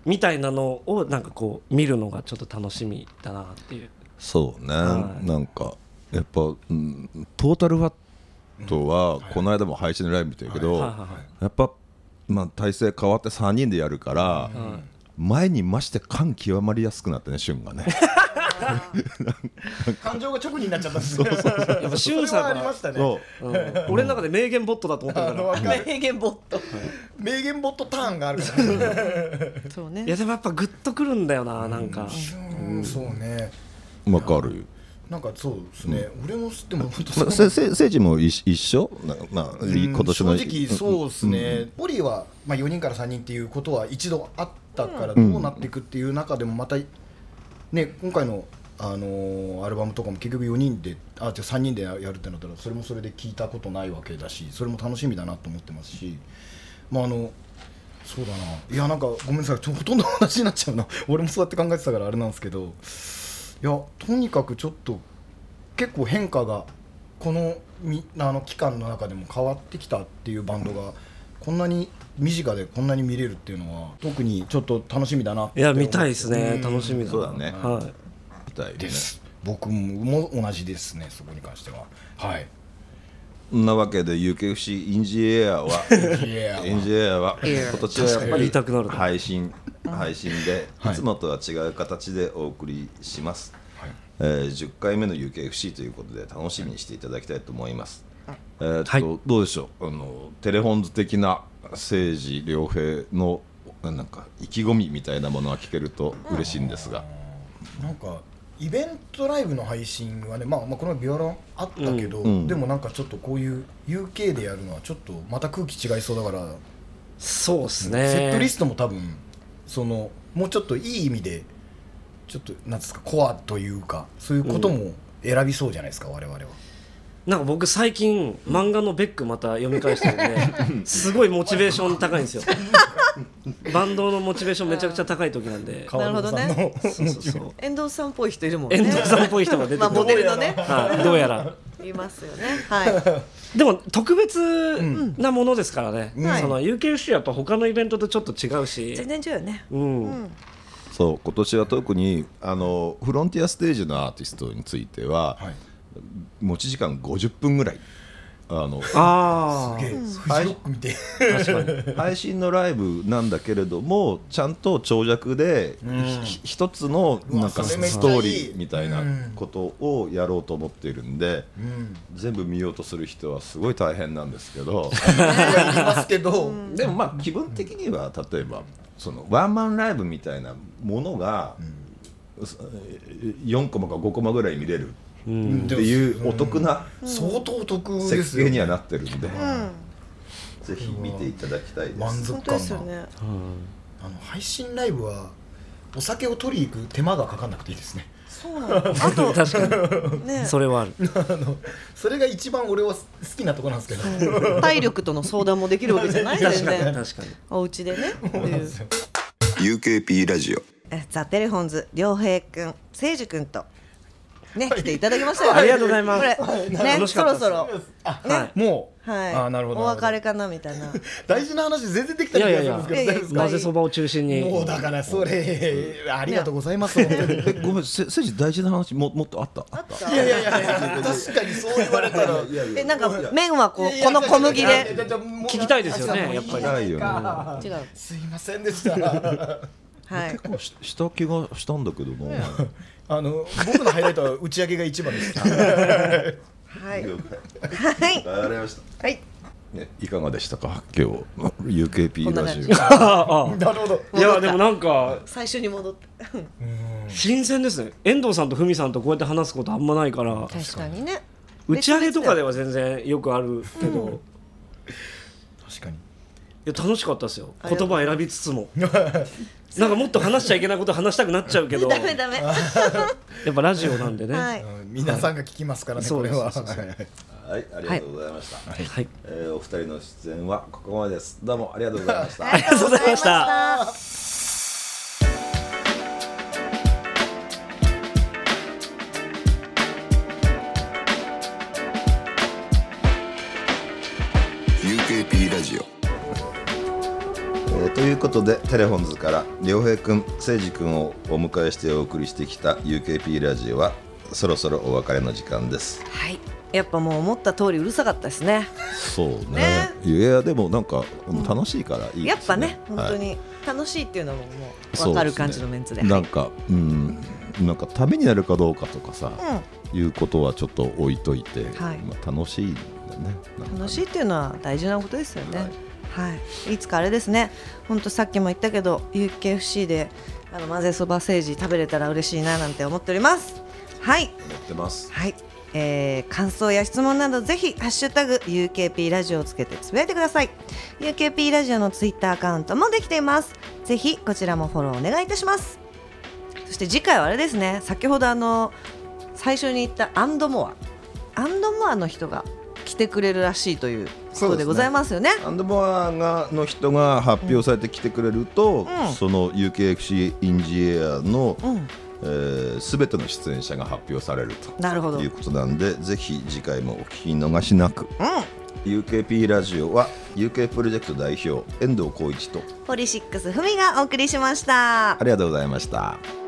[SPEAKER 3] みたいなのをなんかこう見るのがちょっと楽しみだなっていう。
[SPEAKER 1] そうね、
[SPEAKER 3] はい。
[SPEAKER 1] なんかやっぱ、うん、トータルファットはこの間も配信でライブ見てるけど、
[SPEAKER 3] はい。はい。はい。
[SPEAKER 1] やっぱ、まあ、体制変わって3人でやるから、前に増して感極まりやすくなってね旬がね。
[SPEAKER 4] 感情が直になっちゃったんですね。
[SPEAKER 3] やっぱシュンさん
[SPEAKER 4] ありましたね。
[SPEAKER 3] 俺の中で名言ボットだと思ってる
[SPEAKER 4] あ
[SPEAKER 3] から
[SPEAKER 2] 名言ボット。
[SPEAKER 4] 名言ボットターンがあるから
[SPEAKER 2] そうね。
[SPEAKER 3] いやでもやっぱグッとくるんだよななんか。
[SPEAKER 4] うん。そうね。
[SPEAKER 1] わかる。
[SPEAKER 4] なんかそうですね、俺もでも本当
[SPEAKER 1] まあせせ政治も一一緒な、まあ、
[SPEAKER 4] うん。
[SPEAKER 1] 今年の
[SPEAKER 4] 正直そうですね、ポリは、まあ、4人から3人っていうことは一度あったからど
[SPEAKER 1] う
[SPEAKER 4] なっていくっていう中でもまた、ね、今回の、あのアルバムとかも結局4人であじゃ3人でやるってなったらそれもそれで聞いたことないわけだしそれも楽しみだなと思ってますし、まああのそうだな。いやなんかごめんなさい。ちょほとんど話になっちゃうな。俺もそうやって考えてたからあれなんですけどいやとにかくちょっと結構変化がこのみあの期間の中でも変わってきたっていうバンドがこんなに身近でこんなに見れるっていうのは特にちょっと楽しみだな
[SPEAKER 3] いや見たいですね。
[SPEAKER 4] うん。
[SPEAKER 3] 楽しみだな。
[SPEAKER 1] そうだね。
[SPEAKER 3] はい。
[SPEAKER 1] みたいね
[SPEAKER 4] です。僕も同じですねそこに関しては。はい。
[SPEAKER 1] そんなわけで UKFC インジエアは
[SPEAKER 4] エ
[SPEAKER 1] インジエアは今年はやっぱ
[SPEAKER 3] 言い
[SPEAKER 1] り
[SPEAKER 3] たくなるな。
[SPEAKER 1] 配信配信で
[SPEAKER 4] はい。
[SPEAKER 1] いつもとは違う形でお送りします、
[SPEAKER 4] はい。
[SPEAKER 1] えー10回目の UKFC ということで楽しみにしていただきたいと思います、えーっと
[SPEAKER 3] はい。
[SPEAKER 1] どうでしょう？あのテレフォンズ的な政治良平のなんか意気込みみたいなものが聞けると嬉しいんですが、
[SPEAKER 4] なんかイベントライブの配信はね、まあ、まあこの前ビオランあったけど、
[SPEAKER 1] うんうん。
[SPEAKER 4] でもなんかちょっとこういう UK でやるのはちょっとまた空気違いそうだから、
[SPEAKER 3] そうですね。
[SPEAKER 4] セットリストも多分そのもうちょっといい意味でちょっとなんですかコアというかそういうことも選びそうじゃないですか、我々は。
[SPEAKER 3] なんか僕最近漫画のベックまた読み返してるんですごいモチベーション高いんですよ。バンドのモチベーションめちゃくちゃ高い時なんで。
[SPEAKER 2] なるほどね。
[SPEAKER 4] 川
[SPEAKER 3] そうそうそう。
[SPEAKER 2] 遠藤さんっぽい人いるもんね。
[SPEAKER 3] 遠藤さんっぽい人が出て
[SPEAKER 2] まあ
[SPEAKER 3] くる、
[SPEAKER 2] モデルのね。
[SPEAKER 3] はい、どうやら。
[SPEAKER 2] いますよね。はい。
[SPEAKER 3] でも特別なものですからね、
[SPEAKER 2] はい。
[SPEAKER 3] その UKFC はやっぱ他のイベントとちょっと違うし、
[SPEAKER 2] 全然違うよね。
[SPEAKER 3] うん。
[SPEAKER 2] うん。
[SPEAKER 1] そう今年は特にあのフロンティアステージのアーティストについては、
[SPEAKER 4] はい
[SPEAKER 1] 持ち時間50分ぐらい。あの
[SPEAKER 3] あ
[SPEAKER 4] すげえフジロック見て。
[SPEAKER 3] あ確かに。
[SPEAKER 1] 配信のライブなんだけれどもちゃんと長尺でひ一つのなんかストーリーみたいな
[SPEAKER 4] うん。
[SPEAKER 1] ことをやろうと思っているんで
[SPEAKER 4] うん。
[SPEAKER 1] 全部見ようとする人はすごい大変なんですけど。
[SPEAKER 4] やりますけど。
[SPEAKER 1] でもまあ気分的には例えばそのワンマンライブみたいなものが4コマか5コマぐらい見れる
[SPEAKER 3] うん
[SPEAKER 1] っていうお得な
[SPEAKER 4] 相当お得
[SPEAKER 1] 設計にはなってるんで。ぜひ見ていただきたいです。
[SPEAKER 4] 満足感が
[SPEAKER 2] すよね。
[SPEAKER 4] あの配信ライブはお酒を取りに行く手間がかかんなくていいですね。
[SPEAKER 2] そうなのあと
[SPEAKER 3] 確かに。
[SPEAKER 2] ね。
[SPEAKER 3] それはある。
[SPEAKER 4] あのそれが一番俺は好きなところなんですけど。
[SPEAKER 2] 体力との相談もできるわけじゃない全
[SPEAKER 3] 確かに。
[SPEAKER 2] 然
[SPEAKER 3] 確かに。
[SPEAKER 2] お家でね。っていう。
[SPEAKER 5] UKP ラジオ。
[SPEAKER 2] えザ・テレフォンズ良平くん誠司くんとね来ていただきましたよ。
[SPEAKER 3] ありがとうございます。
[SPEAKER 2] これねそろそろ。
[SPEAKER 4] あ、
[SPEAKER 3] はい。
[SPEAKER 4] もう、
[SPEAKER 2] はい。
[SPEAKER 4] あなるほど。
[SPEAKER 2] お別れかなみたいな。
[SPEAKER 4] 大事な話全然できた気がするんですけど
[SPEAKER 2] いやいや
[SPEAKER 4] 大丈夫ですか？
[SPEAKER 3] 混ぜそばを中心に。
[SPEAKER 4] もうだからそれありがとうございます、
[SPEAKER 1] ごめんせせいじ大事な話ももっとあった？あった？
[SPEAKER 4] いやいやいや確かにそう言われたら。
[SPEAKER 2] えなんか麺はこ
[SPEAKER 4] いうや
[SPEAKER 2] この小麦で。
[SPEAKER 3] 聞きたいですよねやっぱり。
[SPEAKER 1] ないよね。
[SPEAKER 2] 違う。
[SPEAKER 4] すいませんでした。
[SPEAKER 2] はい。
[SPEAKER 1] 結構しした気がしたんだけどな
[SPEAKER 4] あの僕のハイライトは打ち上げが一番です。
[SPEAKER 2] はい。
[SPEAKER 1] 了
[SPEAKER 2] はい。
[SPEAKER 1] 解わかりました。
[SPEAKER 2] はい。
[SPEAKER 1] ね、いかがでしたか？今日 UKP ラジオ。
[SPEAKER 3] ああ。
[SPEAKER 4] なるほど。
[SPEAKER 3] いやでもなんか
[SPEAKER 2] 最初に戻って。
[SPEAKER 3] 新鮮ですね。遠藤さんとふみさんとこうやって話すことあんまないから。
[SPEAKER 2] 確かにね。
[SPEAKER 3] 打ち上げとかでは全然よくあるけど、
[SPEAKER 4] 確かに。
[SPEAKER 3] いや楽しかったですよ。言葉選びつつも なんかもっと話しちゃいけないこと話したくなっちゃうけど。
[SPEAKER 2] ダメダメ。は
[SPEAKER 3] やっぱラジオなんでね、
[SPEAKER 2] い。
[SPEAKER 4] うん。皆さんが聞きますからね
[SPEAKER 3] そうです。
[SPEAKER 4] これは。
[SPEAKER 3] そうそうそう
[SPEAKER 4] はい。
[SPEAKER 1] はいありがとうございました、
[SPEAKER 3] はい。
[SPEAKER 1] えーお二人の出演はここまでです。どうもありがとうございました。
[SPEAKER 2] ありがとうございました
[SPEAKER 1] ということでテレフォンズから良平くん誠司くんをお迎えしてお送りしてきた UKP ラジオはそろそろお別れの時間です。
[SPEAKER 2] はい。やっぱもう思った通りうるさかったですね。
[SPEAKER 1] そうね。
[SPEAKER 2] ね。
[SPEAKER 1] いやでもなんかうん楽しいからいいですね。
[SPEAKER 2] やっぱね本当
[SPEAKER 1] はい
[SPEAKER 2] に楽しいっていうのももう
[SPEAKER 1] そうですね。
[SPEAKER 2] 分かる感じのメンツで。
[SPEAKER 1] なんかうん。なんかためになるかどうかとかさ、
[SPEAKER 2] う
[SPEAKER 1] いうことはちょっと置いといて、
[SPEAKER 2] はい。
[SPEAKER 1] まあ、楽しいんだね。
[SPEAKER 2] 楽しいっていうのは大事なことですよね。はい、い、つかあれですね。本当さっきも言ったけど UKFC であの混ぜそば政治食べれたら嬉しいななんて思っております。はい。
[SPEAKER 1] 思ってます。
[SPEAKER 2] はい。えー感想や質問などぜひハッシュタグ UKP ラジオをつけてつぶやいてください。UKP ラジオのツイッターアカウントもできています。ぜひこちらもフォローお願いいたします。そして次回はあれですね。先ほどあの最初に言った and more。and more の人が来てくれるらしいということでございますよね。
[SPEAKER 1] アンドモアがの人が発表されてきてくれると、
[SPEAKER 2] うん。
[SPEAKER 1] その UKFC インジエアの
[SPEAKER 2] うん。
[SPEAKER 1] すべ、全ての出演者が発表される
[SPEAKER 2] なるほど。
[SPEAKER 1] ということなんでぜひ次回もお聞き逃しなく。
[SPEAKER 2] うん。
[SPEAKER 1] UKP ラジオは UK プロジェクト代表遠藤浩一と
[SPEAKER 2] ポリシックスふみがお送りしました。
[SPEAKER 1] ありがとうございました。